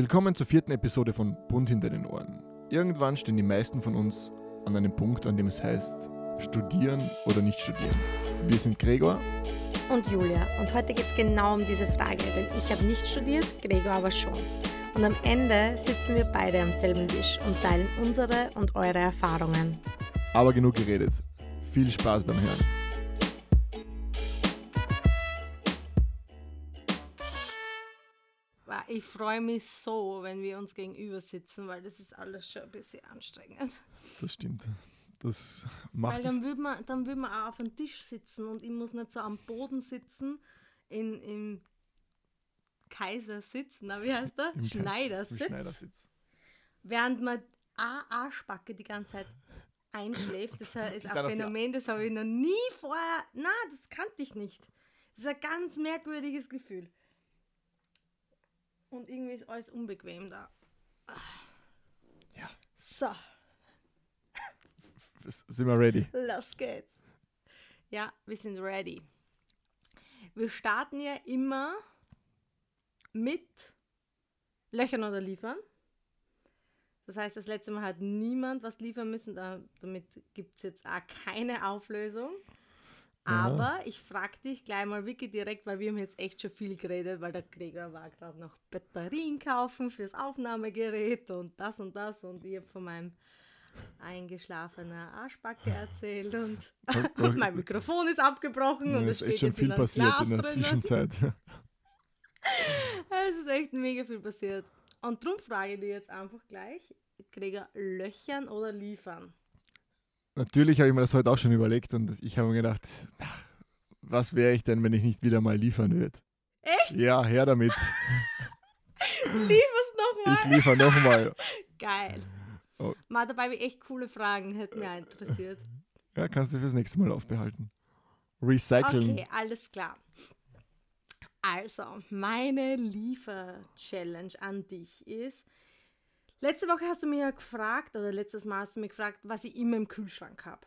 Willkommen zur vierten Episode von Bunt hinter den Ohren. Irgendwann stehen die meisten von uns an einem Punkt, an dem es heißt, studieren oder nicht studieren. Wir sind Gregor und Julia und heute geht es genau um diese Frage, denn ich habe nicht studiert, Gregor aber schon. Und am Ende sitzen wir beide am selben Tisch und teilen unsere und eure Erfahrungen. Aber genug geredet. Viel Spaß beim Hören. Ich freue mich so, wenn wir uns gegenüber sitzen, weil das ist alles schon ein bisschen anstrengend. Das stimmt. Das macht Weil dann würde man, dann würd man auch auf dem Tisch sitzen und ich muss nicht so am Boden sitzen, in, im Kaisersitz, na wie heißt der? Im Schneidersitz. Schneidersitz. Während man a Arschbacke die ganze Zeit einschläft. Das ist ein Phänomen, das habe ich noch nie vorher, na, das kannte ich nicht. Das ist ein ganz merkwürdiges Gefühl. Und irgendwie ist alles unbequem da. Ja. So. Sind wir ready? Los geht's. Ja, wir sind ready. Wir starten ja immer mit Löchern oder liefern. Das heißt, das letzte Mal hat niemand was liefern müssen. damit gibt es jetzt auch keine Auflösung. Aber ich frage dich gleich mal wirklich direkt, weil wir haben jetzt echt schon viel geredet, weil der Gregor war gerade noch Batterien kaufen fürs Aufnahmegerät und das und das und ich habe von meinem eingeschlafenen Arschbacke erzählt und mein Mikrofon ist abgebrochen ja, und es steht echt schon viel passiert Glas in der drinnen. Zwischenzeit. es ist echt mega viel passiert. Und darum frage ich dich jetzt einfach gleich, Gregor, löchern oder liefern? Natürlich habe ich mir das heute auch schon überlegt und ich habe mir gedacht, ach, was wäre ich denn, wenn ich nicht wieder mal liefern würde? Echt? Ja, her damit. Liefer's nochmal. Ich liefere nochmal. Geil. Oh. Mal dabei ich echt coole Fragen, hätte mich interessiert. Ja, kannst du fürs nächste Mal aufbehalten. Recyceln. Okay, alles klar. Also, meine Liefer-Challenge an dich ist, Letzte Woche hast du mir ja gefragt, oder letztes Mal hast du mir gefragt, was ich immer im Kühlschrank habe.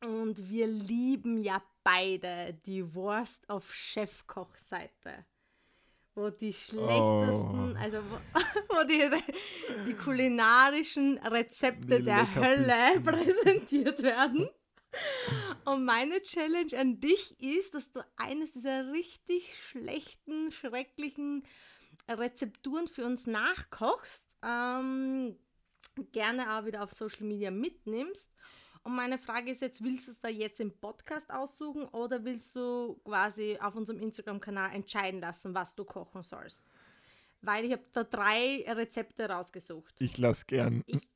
Und wir lieben ja beide die Wurst auf Chefkochseite. Wo die schlechtesten, oh. also wo, wo, die, die kulinarischen Rezepte die der Hölle präsentiert werden. Und meine Challenge an dich ist, dass du eines dieser richtig schlechten, schrecklichen Rezepturen für uns nachkochst, ähm, gerne auch wieder auf Social Media mitnimmst. Und meine Frage ist jetzt, willst du es da jetzt im Podcast aussuchen oder willst du quasi auf unserem Instagram-Kanal entscheiden lassen, was du kochen sollst? Weil ich habe da drei Rezepte rausgesucht. Ich lasse gern ich,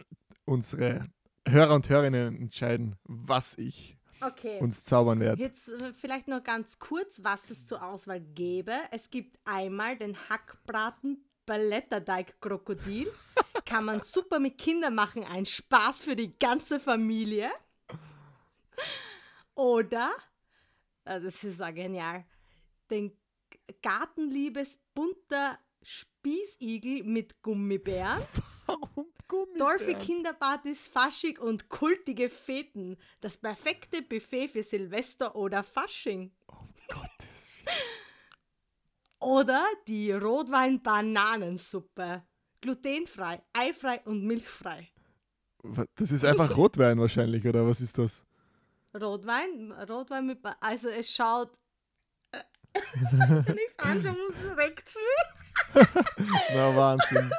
unsere Hörer und Hörerinnen entscheiden, was ich okay. uns zaubern werde. Jetzt äh, vielleicht noch ganz kurz, was es zur Auswahl gäbe. Es gibt einmal den Hackbraten Balletterteig Krokodil. Kann man super mit Kindern machen. Ein Spaß für die ganze Familie. Oder, äh, das ist auch genial, den Gartenliebes bunter Spießigel mit Gummibären. Warum Dolphy Kinderpartys, Fasching und kultige Feten. Das perfekte Buffet für Silvester oder Fasching. Oh Gottes Oder die Rotwein-Bananensuppe. Glutenfrei, eifrei und milchfrei. Das ist einfach Rotwein wahrscheinlich, oder was ist das? Rotwein, Rotwein mit, ba also es schaut, wenn ich es anschaue, muss es Na Wahnsinn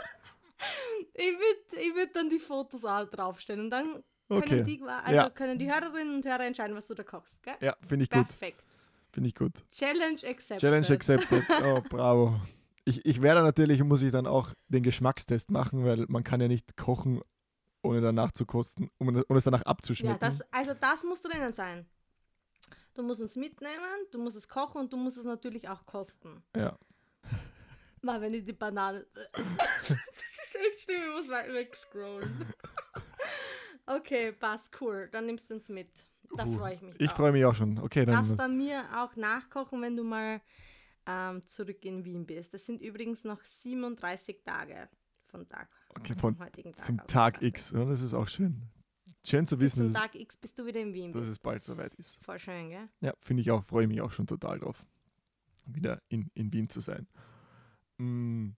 ich würde ich würd dann die Fotos auch draufstellen und dann okay. können, die, also ja. können die Hörerinnen und Hörer entscheiden, was du da kochst. Gell? Ja, finde ich gut. Perfekt. Finde ich gut. Challenge accepted. Challenge accepted. Oh, bravo. Ich, ich werde natürlich, muss ich dann auch den Geschmackstest machen, weil man kann ja nicht kochen, ohne danach zu kosten, ohne, ohne es danach abzuschmecken. Ja, das, also das muss drinnen sein. Du musst es mitnehmen, du musst es kochen und du musst es natürlich auch kosten. Ja. Mal, wenn ich die Banane. echt schlimm, ich muss wegscrollen. okay, passt, cool. Dann nimmst du uns mit. Da uh, freue ich mich. Ich freue mich auch schon. Okay, dann. Darfst dann mir auch nachkochen, wenn du mal ähm, zurück in Wien bist. Das sind übrigens noch 37 Tage von Tag. Okay, von heutigen Tag. Zum also Tag X. Ja, das ist auch schön. Schön zu wissen. Zum Tag X bist du wieder in Wien. Dass es bald soweit ist. Voll schön, gell? Ja, finde ich auch. Freue mich auch schon total drauf, wieder in, in Wien zu sein. Mm,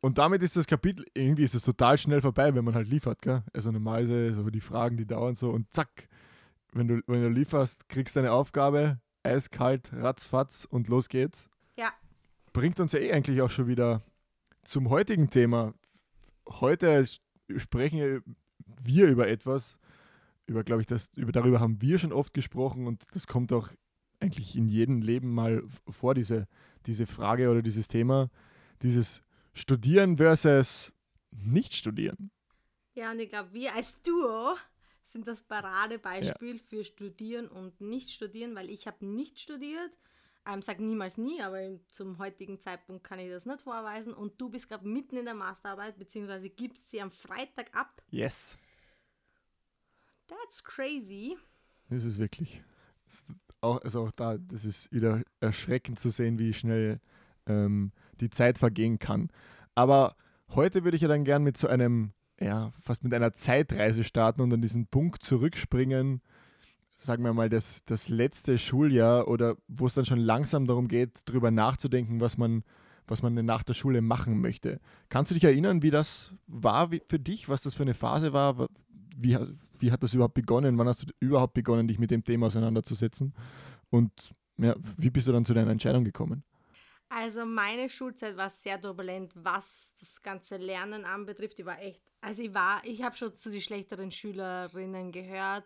Und damit ist das Kapitel, irgendwie ist es total schnell vorbei, wenn man halt liefert, gell? Also normalerweise so die Fragen, die dauern so und zack, wenn du, wenn du lieferst, kriegst du eine Aufgabe, eiskalt, ratzfatz und los geht's. Ja. Bringt uns ja eh eigentlich auch schon wieder zum heutigen Thema. Heute sprechen wir über etwas, über, glaube ich, das, über, darüber haben wir schon oft gesprochen und das kommt auch eigentlich in jedem Leben mal vor, diese, diese Frage oder dieses Thema, dieses Studieren versus Nicht-Studieren. Ja, und ich glaube, wir als Duo sind das Paradebeispiel ja. für Studieren und Nicht-Studieren, weil ich habe nicht studiert. Ähm, sag niemals nie, aber zum heutigen Zeitpunkt kann ich das nicht vorweisen. Und du bist gerade mitten in der Masterarbeit, beziehungsweise gibst sie am Freitag ab. Yes. That's crazy. Das ist wirklich. auch, also auch da, das ist wieder erschreckend zu sehen, wie schnell ähm, die Zeit vergehen kann. Aber heute würde ich ja dann gern mit so einem, ja, fast mit einer Zeitreise starten und an diesen Punkt zurückspringen, sagen wir mal, das, das letzte Schuljahr oder wo es dann schon langsam darum geht, darüber nachzudenken, was man, was man nach der Schule machen möchte. Kannst du dich erinnern, wie das war für dich, was das für eine Phase war? Wie, wie hat das überhaupt begonnen? Wann hast du überhaupt begonnen, dich mit dem Thema auseinanderzusetzen? Und ja, wie bist du dann zu deiner Entscheidung gekommen? Also meine Schulzeit war sehr turbulent, was das ganze Lernen anbetrifft. Ich war echt, also ich war, ich habe schon zu den schlechteren Schülerinnen gehört.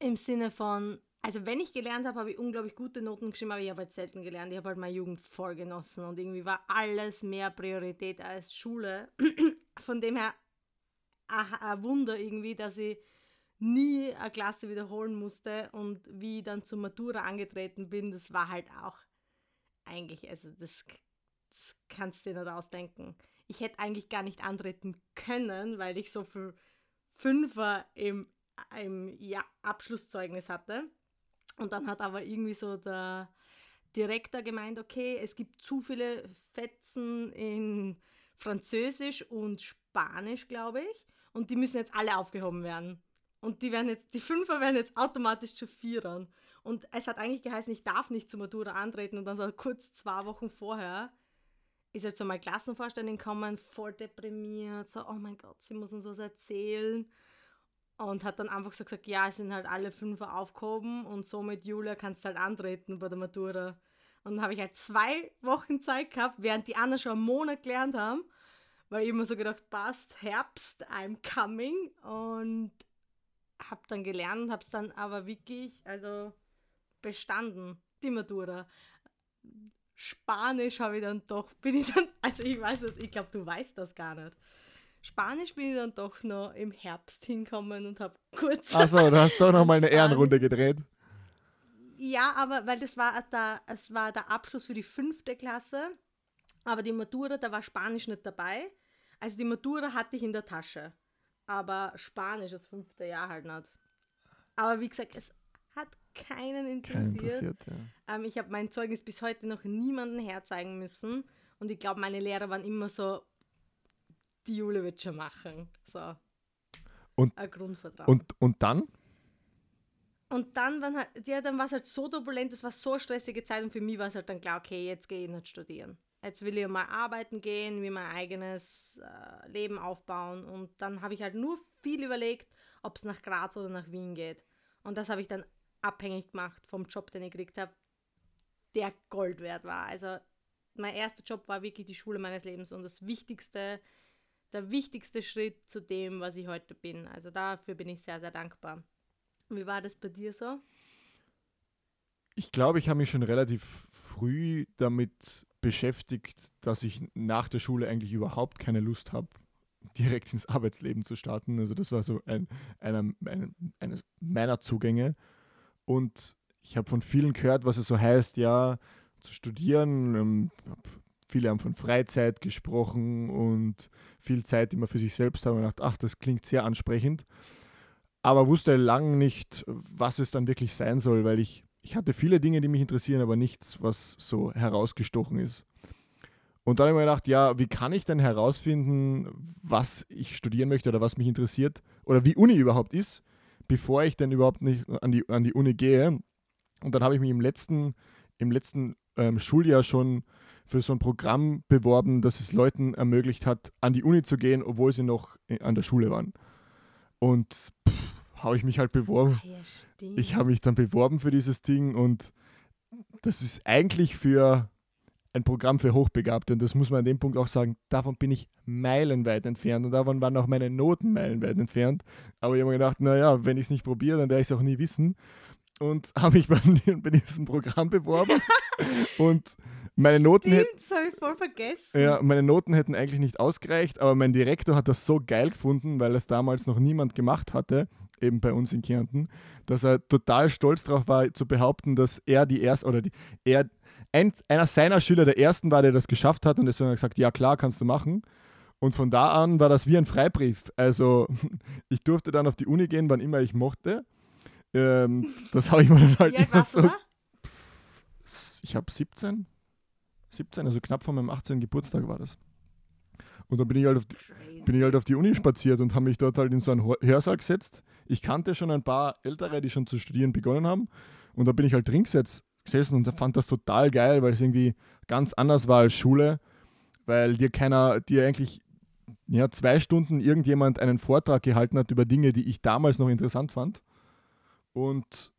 Im Sinne von, also wenn ich gelernt habe, habe ich unglaublich gute Noten geschrieben, aber ich habe halt selten gelernt. Ich habe halt meine Jugend voll genossen und irgendwie war alles mehr Priorität als Schule. Von dem her ein Wunder irgendwie, dass ich nie eine Klasse wiederholen musste und wie ich dann zur Matura angetreten bin, das war halt auch eigentlich, also das, das kannst du dir nicht ausdenken. Ich hätte eigentlich gar nicht antreten können, weil ich so viel Fünfer im, im ja, Abschlusszeugnis hatte. Und dann hat aber irgendwie so der Direktor gemeint, okay, es gibt zu viele Fetzen in Französisch und Spanisch, glaube ich. Und die müssen jetzt alle aufgehoben werden. Und die werden jetzt, die Fünfer werden jetzt automatisch zu Vierern. Und es hat eigentlich geheißen, ich darf nicht zur Matura antreten. Und dann so kurz zwei Wochen vorher ist halt so mal Klassenvorstellung gekommen, voll deprimiert, so, oh mein Gott, sie muss uns was erzählen. Und hat dann einfach so gesagt, ja, es sind halt alle Fünfer aufgehoben und somit, Julia, kannst du halt antreten bei der Matura. Und dann habe ich halt zwei Wochen Zeit gehabt, während die anderen schon einen Monat gelernt haben, weil ich immer so gedacht, passt, Herbst, I'm coming. Und habe dann gelernt und habe es dann aber wirklich, also bestanden, die Matura. Spanisch habe ich dann doch, bin ich dann, also ich weiß nicht, ich glaube, du weißt das gar nicht. Spanisch bin ich dann doch noch im Herbst hinkommen und habe kurz. Achso, du hast doch noch mal eine Ehrenrunde gedreht. Ja, aber weil das war der, es war der Abschluss für die fünfte Klasse, aber die Matura, da war Spanisch nicht dabei. Also die Matura hatte ich in der Tasche, aber Spanisch das fünfte Jahr halt nicht. Aber wie gesagt, es keinen interessiert. interessiert ja. ähm, ich habe mein Zeugnis bis heute noch niemandem herzeigen müssen. Und ich glaube, meine Lehrer waren immer so, die Jule wird schon machen. So. Und, Ein Grundvertrauen. Und, und dann? Und dann, waren halt, ja, dann war es halt so turbulent, es war so stressige Zeit und für mich war es halt dann klar, okay, jetzt gehe ich nicht studieren. Jetzt will ich mal arbeiten gehen, wie mein eigenes äh, Leben aufbauen. Und dann habe ich halt nur viel überlegt, ob es nach Graz oder nach Wien geht. Und das habe ich dann abhängig gemacht vom Job, den ich gekriegt habe, der Gold wert war. Also mein erster Job war wirklich die Schule meines Lebens und das wichtigste, der wichtigste Schritt zu dem, was ich heute bin. Also dafür bin ich sehr, sehr dankbar. Wie war das bei dir so? Ich glaube, ich habe mich schon relativ früh damit beschäftigt, dass ich nach der Schule eigentlich überhaupt keine Lust habe, direkt ins Arbeitsleben zu starten. Also das war so ein, einer, ein, eines meiner Zugänge. Und ich habe von vielen gehört, was es so heißt, ja, zu studieren. Ähm, viele haben von Freizeit gesprochen und viel Zeit, man für sich selbst haben. Und gedacht, ach, das klingt sehr ansprechend. Aber wusste lange nicht, was es dann wirklich sein soll, weil ich, ich hatte viele Dinge, die mich interessieren, aber nichts, was so herausgestochen ist. Und dann habe ich mir gedacht, ja, wie kann ich denn herausfinden, was ich studieren möchte oder was mich interessiert oder wie Uni überhaupt ist? Bevor ich dann überhaupt nicht an die, an die Uni gehe. Und dann habe ich mich im letzten, im letzten ähm, Schuljahr schon für so ein Programm beworben, das es Leuten ermöglicht hat, an die Uni zu gehen, obwohl sie noch an der Schule waren. Und habe ich mich halt beworben. Ah, ja. Ich habe mich dann beworben für dieses Ding und das ist eigentlich für ein Programm für Hochbegabte und das muss man an dem Punkt auch sagen, davon bin ich meilenweit entfernt und davon waren auch meine Noten meilenweit entfernt. Aber ich habe mir gedacht, naja, wenn ich es nicht probiere, dann werde ich es auch nie wissen. Und habe mich bei, bei diesem Programm beworben und meine Noten, hätten, Stimmt, das ja, meine Noten hätten eigentlich nicht ausgereicht, aber mein Direktor hat das so geil gefunden, weil es damals noch niemand gemacht hatte, eben bei uns in Kärnten, dass er total stolz darauf war, zu behaupten, dass er die erste oder die, er, ein, einer seiner Schüler der ersten war, der das geschafft hat und deswegen hat er gesagt, ja klar, kannst du machen. Und von da an war das wie ein Freibrief. Also ich durfte dann auf die Uni gehen, wann immer ich mochte. Ähm, das habe ich mir dann halt alt immer so da? ich habe 17, 17, also knapp vor meinem 18. Geburtstag war das. Und dann bin ich halt auf die, Crazy. bin ich halt auf die Uni spaziert und habe mich dort halt in so einen Hör- Hörsaal gesetzt. Ich kannte schon ein paar Ältere, die schon zu studieren begonnen haben. Und da bin ich halt drin gesetzt, gesessen und fand das total geil, weil es irgendwie ganz anders war als Schule, weil dir keiner, dir eigentlich ja, zwei Stunden irgendjemand einen Vortrag gehalten hat über Dinge, die ich damals noch interessant fand. Und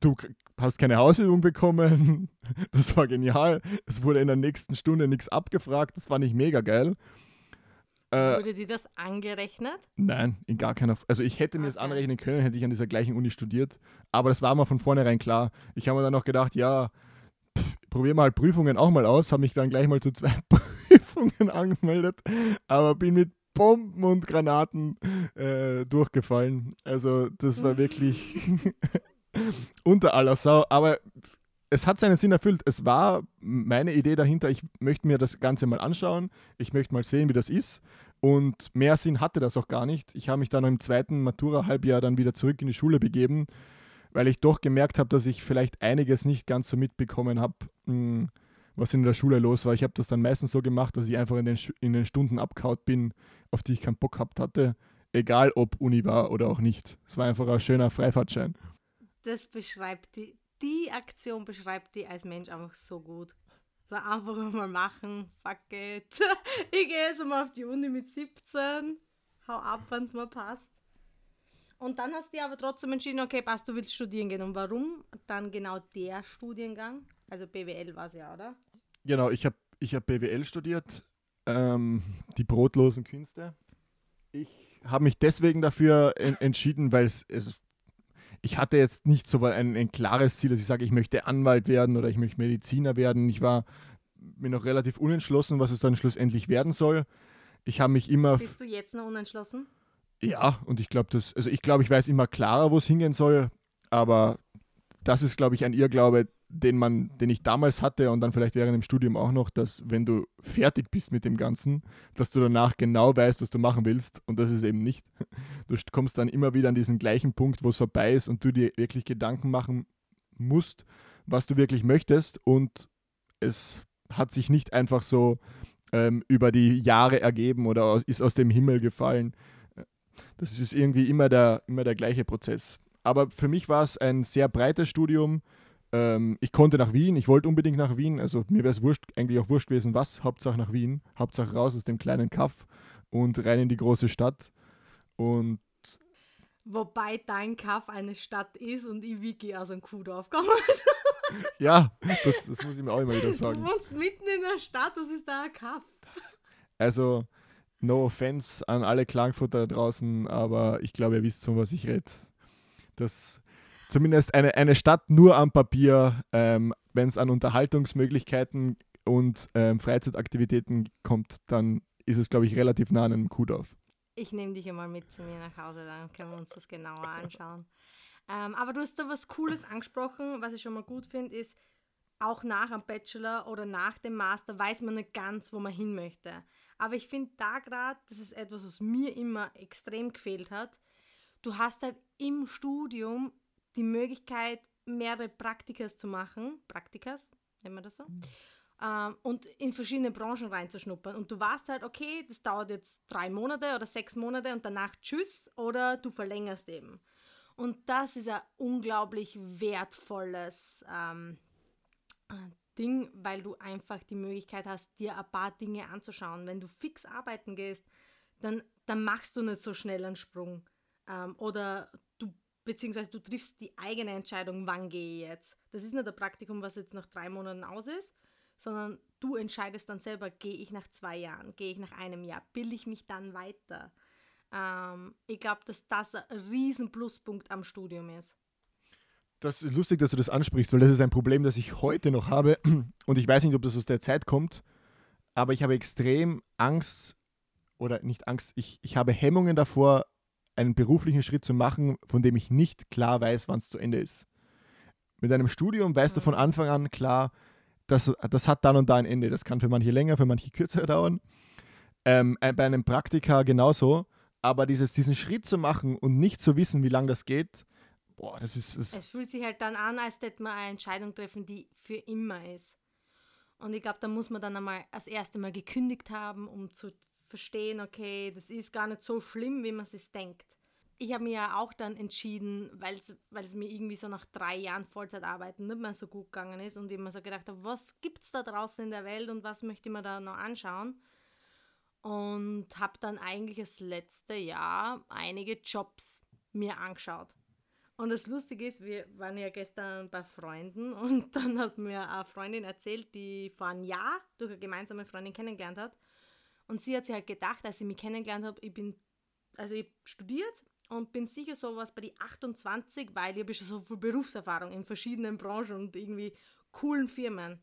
du hast keine Hausübung bekommen. Das war genial. Es wurde in der nächsten Stunde nichts abgefragt. Das fand ich mega geil. Äh, Wurde dir das angerechnet? nein, in gar keiner. F- Also ich hätte mir das Okay. anrechnen können, hätte ich an dieser gleichen Uni studiert. Aber das war mir von vornherein klar. Ich habe mir dann noch gedacht, ja, pff, probier mal Prüfungen auch mal aus. Habe mich dann gleich mal zu zwei Prüfungen angemeldet. Aber bin mit Bomben und Granaten äh, durchgefallen. Also das war wirklich unter aller Sau. Aber es hat seinen Sinn erfüllt. Es war meine Idee dahinter, ich möchte mir das Ganze mal anschauen. Ich möchte mal sehen, wie das ist. Und mehr Sinn hatte das auch gar nicht. Ich habe mich dann im zweiten Matura-Halbjahr dann wieder zurück in die Schule begeben, weil ich doch gemerkt habe, dass ich vielleicht einiges nicht ganz so mitbekommen habe, mh, was in der Schule los war. Ich habe das dann meistens so gemacht, dass ich einfach in den, in den Stunden abgehaut bin, auf die ich keinen Bock gehabt hatte. Egal ob Uni war oder auch nicht. Es war einfach ein schöner Freifahrtschein. Das beschreibt die, die Aktion beschreibt die als Mensch einfach so gut. So einfach mal machen, fuck it. Ich gehe jetzt mal auf die Uni mit 17, hau ab, wenn es mir passt. Und dann hast du dir aber trotzdem entschieden, okay, passt, du willst studieren gehen. Und warum dann genau der Studiengang? Also BWL war es ja, oder? Genau, ich habe ich hab BWL studiert, ähm, die brotlosen Künste. Ich habe mich deswegen dafür en entschieden, weil es, es, ich hatte jetzt nicht so ein, ein klares Ziel, dass ich sage, ich möchte Anwalt werden oder ich möchte Mediziner werden. Ich war mir noch relativ unentschlossen, was es dann schlussendlich werden soll. Ich habe mich immer Bist du jetzt noch unentschlossen? ja, und ich glaube, das, also ich glaube, ich weiß immer klarer, wo es hingehen soll, aber das ist, glaube ich, ein Irrglaube, den man, den ich damals hatte und dann vielleicht während dem Studium auch noch, dass wenn du fertig bist mit dem Ganzen, dass du danach genau weißt, was du machen willst und das ist eben nicht. Du st- kommst dann immer wieder an diesen gleichen Punkt, wo es vorbei ist und du dir wirklich Gedanken machen musst, was du wirklich möchtest und es hat sich nicht einfach so ähm, über die Jahre ergeben oder ist aus dem Himmel gefallen. Das ist irgendwie immer der, immer der gleiche Prozess. Aber für mich war es ein sehr breites Studium. Ähm, ich konnte nach Wien, ich wollte unbedingt nach Wien. Also mir wäre es wurscht, eigentlich auch wurscht gewesen, was. Hauptsache nach Wien. Hauptsache raus aus dem kleinen Kaff und rein in die große Stadt. Und Wobei dein Kaff eine Stadt ist und ich Wiki aus einem Kuhdorf komme. ja, das, das muss ich mir auch immer wieder Du sagen. wohnst mitten in der Stadt, das ist da ein Kaff. Also, no offense an alle Klangfutter da draußen, aber ich glaube, ihr wisst schon, was ich rede. Das zumindest eine, eine Stadt nur am Papier, ähm, wenn es an Unterhaltungsmöglichkeiten und ähm, Freizeitaktivitäten kommt, dann ist es, glaube ich, relativ nah an einem Kuhdorf. Ich nehme dich einmal mit zu mir nach Hause, dann können wir uns das genauer anschauen. Ähm, aber du hast da was Cooles angesprochen, was ich schon mal gut finde, ist, auch nach dem Bachelor oder nach dem Master weiß man nicht ganz, wo man hin möchte. Aber ich finde da gerade, das ist etwas, was mir immer extrem gefehlt hat. Du hast halt im Studium die Möglichkeit, mehrere Praktikas zu machen. Praktikas, nennen wir das so? ähm, und in verschiedene Branchen reinzuschnuppern. Und du weißt halt, okay, das dauert jetzt drei Monate oder sechs Monate und danach tschüss oder du verlängerst eben. Und das ist ein unglaublich wertvolles ähm, Ding, weil du einfach die Möglichkeit hast, dir ein paar Dinge anzuschauen. Wenn du fix arbeiten gehst, dann, dann machst du nicht so schnell einen Sprung. Ähm, oder du, beziehungsweise du triffst die eigene Entscheidung, wann gehe ich jetzt. Das ist nicht ein Praktikum, was jetzt nach drei Monaten aus ist, sondern du entscheidest dann selber, gehe ich nach zwei Jahren, gehe ich nach einem Jahr, bilde ich mich dann weiter. Ähm, ich glaube, dass das ein riesen Pluspunkt am Studium ist. Das ist lustig, dass du das ansprichst, weil das ist ein Problem, das ich heute noch habe. Und ich weiß nicht, ob das aus der Zeit kommt, aber ich habe extrem Angst oder nicht Angst, ich, ich habe Hemmungen davor, einen beruflichen Schritt zu machen, von dem ich nicht klar weiß, wann es zu Ende ist. Mit einem Studium weißt du von mhm. Anfang an klar, das, das hat dann und da ein Ende. Das kann für manche länger, für manche kürzer dauern. Ähm, äh, bei einem Praktika genauso. Aber dieses, diesen Schritt zu machen und nicht zu wissen, wie lange das geht, boah, das ist. Das es fühlt sich halt dann an, als hätte man eine Entscheidung treffen, die für immer ist. Und ich glaube, da muss man dann einmal das erste Mal gekündigt haben, um zu verstehen, okay, das ist gar nicht so schlimm, wie man es denkt. Ich habe mir ja auch dann entschieden, weil es mir irgendwie so nach drei Jahren Vollzeitarbeiten nicht mehr so gut gegangen ist und ich mir so gedacht habe, was gibt es da draußen in der Welt und was möchte ich mir da noch anschauen? Und habe dann eigentlich das letzte Jahr einige Jobs mir angeschaut. Und das Lustige ist, wir waren ja gestern bei Freunden und dann hat mir eine Freundin erzählt, die vor einem Jahr durch eine gemeinsame Freundin kennengelernt hat. Und sie hat sich halt gedacht, als ich mich kennengelernt habe, ich bin, also ich studiert und bin sicher sowas bei die 28, weil ich habe schon so viel Berufserfahrung in verschiedenen Branchen und irgendwie coolen Firmen.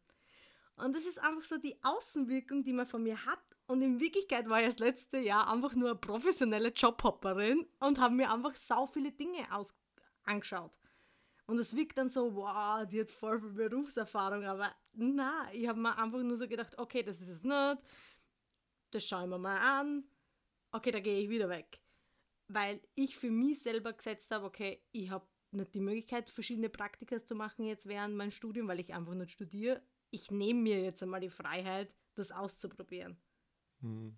Und das ist einfach so die Außenwirkung, die man von mir hat. Und in Wirklichkeit war ich das letzte Jahr einfach nur eine professionelle Jobhopperin und habe mir einfach sau viele Dinge ausgesucht angeschaut. Und es wirkt dann so, wow, die hat voll viel Berufserfahrung, aber na, ich habe mir einfach nur so gedacht, okay, das ist es nicht, das schauen wir mal an, okay, da gehe ich wieder weg. Weil ich für mich selber gesetzt habe, okay, ich habe nicht die Möglichkeit, verschiedene Praktika zu machen jetzt während meinem Studium, weil ich einfach nicht studiere. Ich nehme mir jetzt einmal die Freiheit, das auszuprobieren. Hm.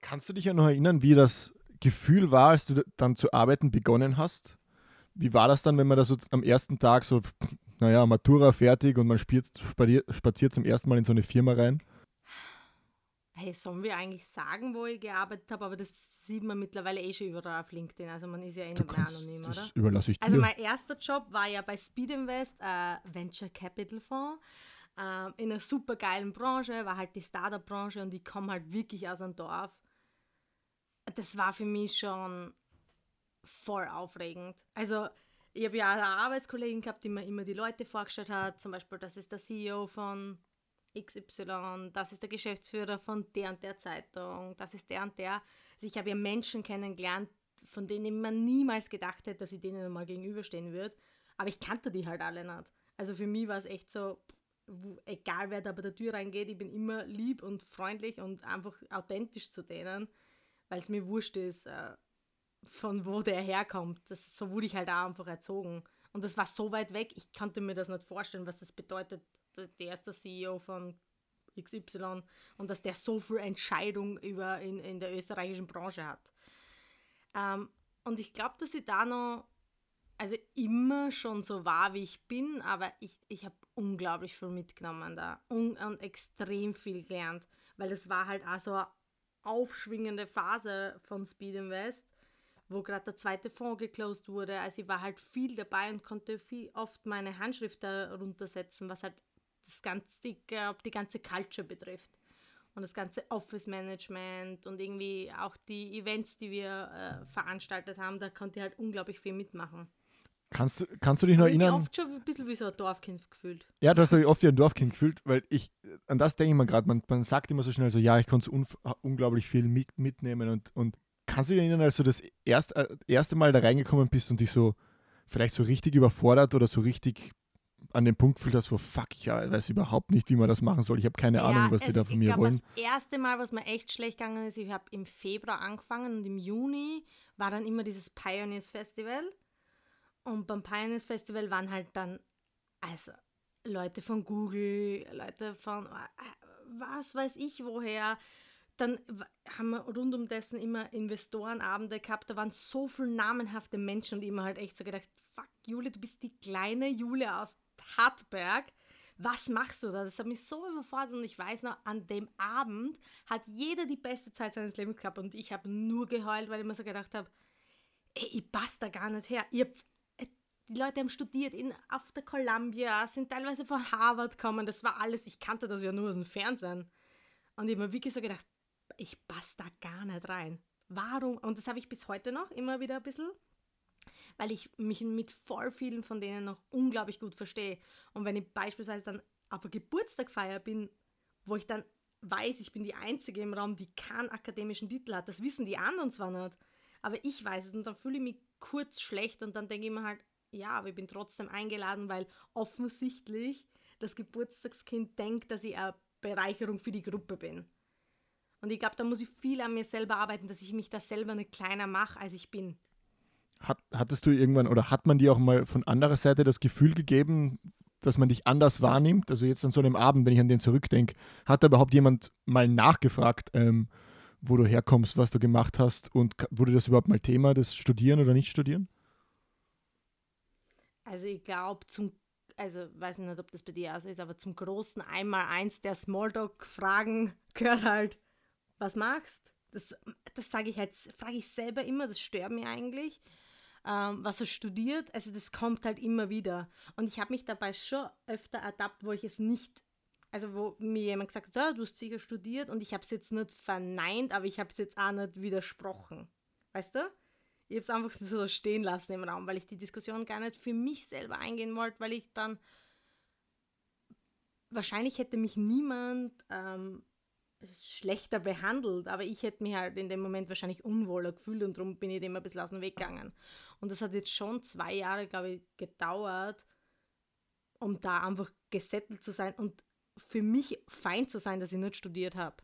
Kannst du dich ja noch erinnern, wie das Gefühl war, als du dann zu arbeiten begonnen hast? Wie war das dann, wenn man da so am ersten Tag so, naja, Matura fertig und man spielt, spaziert zum ersten Mal in so eine Firma rein? Hey, sollen wir eigentlich sagen, wo ich gearbeitet habe? Aber das sieht man mittlerweile eh schon überall auf LinkedIn. Also man ist ja eh nicht mehr anonym, das oder? überlasse ich also dir. Also mein erster Job war ja bei Speed Invest, äh, Venture Capital Fonds, äh, in einer super geilen Branche, war halt die Startup-Branche und ich komme halt wirklich aus einem Dorf. Das war für mich schon voll aufregend. Also ich habe ja eine Arbeitskollegin gehabt, die mir immer die Leute vorgestellt hat, zum Beispiel, das ist der CEO von XY, das ist der Geschäftsführer von der und der Zeitung, das ist der und der. Also ich habe ja Menschen kennengelernt, von denen man niemals gedacht hätte, dass ich denen mal gegenüberstehen würde. Aber ich kannte die halt alle nicht. Also für mich war es echt so, egal wer da bei der Tür reingeht, ich bin immer lieb und freundlich und einfach authentisch zu denen, weil es mir wurscht ist, äh, von wo der herkommt. Das, so wurde ich halt auch einfach erzogen. Und das war so weit weg, ich konnte mir das nicht vorstellen, was das bedeutet. Der ist der CEO von XY und dass der so viel Entscheidung über in, in der österreichischen Branche hat. Ähm, und ich glaube, dass ich da noch, also immer schon so war, wie ich bin, aber ich, ich habe unglaublich viel mitgenommen da und, und extrem viel gelernt, weil das war halt auch so eine aufschwingende Phase von Speed Invest wo gerade der zweite Fonds geclosed wurde. Also ich war halt viel dabei und konnte viel oft meine Handschrift darunter setzen, was halt das ganze, ich glaube, die ganze Culture betrifft. Und das ganze Office Management und irgendwie auch die Events, die wir äh, veranstaltet haben, da konnte ich halt unglaublich viel mitmachen. Kannst du, kannst du dich noch erinnern? Ich habe oft schon ein bisschen wie so ein Dorfkind gefühlt. Ja, du hast dich oft wie ein Dorfkind gefühlt, weil ich, an das denke ich mir gerade, man, man sagt immer so schnell so, ja, ich konnte unglaublich viel mit, mitnehmen und, und Kannst du dich erinnern, als du das erst, äh, erste Mal da reingekommen bist und dich so vielleicht so richtig überfordert oder so richtig an den Punkt gefühlt hast, wo fuck, ich weiß überhaupt nicht, wie man das machen soll. Ich habe keine ja, Ahnung, was also die da von mir glaub, wollen. Das erste Mal, was mir echt schlecht gegangen ist, ich habe im Februar angefangen und im Juni war dann immer dieses Pioneers Festival. Und beim Pioneers Festival waren halt dann, also Leute von Google, Leute von äh, was weiß ich woher, dann haben wir rund um dessen immer Investorenabende gehabt. Da waren so viele namenhafte Menschen und immer halt echt so gedacht, fuck, Jule, du bist die kleine Jule aus Hartberg. was machst du da? Das hat mich so überfordert und ich weiß noch, an dem Abend hat jeder die beste Zeit seines Lebens gehabt und ich habe nur geheult, weil ich mir so gedacht habe, ey, ich passe da gar nicht her. Ihr habt, äh, die Leute haben studiert in, auf der Columbia, sind teilweise von Harvard gekommen, das war alles, ich kannte das ja nur aus dem Fernsehen. Und ich habe mir wirklich so gedacht, ich passe da gar nicht rein. Warum? Und das habe ich bis heute noch immer wieder ein bisschen weil ich mich mit voll vielen von denen noch unglaublich gut verstehe. Und wenn ich beispielsweise dann auf einer Geburtstag feier bin, wo ich dann weiß, ich bin die Einzige im Raum, die keinen akademischen Titel hat, das wissen die anderen zwar nicht, aber ich weiß es und dann fühle ich mich kurz schlecht und dann denke ich mir halt, ja, aber ich bin trotzdem eingeladen, weil offensichtlich das Geburtstagskind denkt, dass ich eine Bereicherung für die Gruppe bin. Und ich glaube, da muss ich viel an mir selber arbeiten, dass ich mich da selber nicht kleiner mache, als ich bin. Hat, hattest du irgendwann oder hat man dir auch mal von anderer Seite das Gefühl gegeben, dass man dich anders wahrnimmt? Also jetzt an so einem Abend, wenn ich an den zurückdenke, hat da überhaupt jemand mal nachgefragt, ähm, wo du herkommst, was du gemacht hast und wurde das überhaupt mal Thema, das Studieren oder nicht Studieren? Also ich glaube zum, also weiß ich nicht, ob das bei dir auch so ist, aber zum großen Einmal-Eins der Smalltalk-Fragen gehört halt, was machst? Das, das sage ich halt, frage ich selber immer, das stört mich eigentlich ähm, was er studiert. Also das kommt halt immer wieder. Und ich habe mich dabei schon öfter ertappt, wo ich es nicht, also wo mir jemand gesagt hat, oh, du hast sicher studiert und ich habe es jetzt nicht verneint, aber ich habe es jetzt auch nicht widersprochen. Weißt du? Ich habe es einfach so stehen lassen im Raum, weil ich die Diskussion gar nicht für mich selber eingehen wollte, weil ich dann wahrscheinlich hätte mich niemand ähm, schlechter behandelt, aber ich hätte mich halt in dem Moment wahrscheinlich unwohler gefühlt und darum bin ich dem ein bisschen aus dem Weg gegangen. Und das hat jetzt schon zwei Jahre, glaube ich, gedauert, um da einfach gesettelt zu sein und für mich fein zu sein, dass ich nicht studiert habe.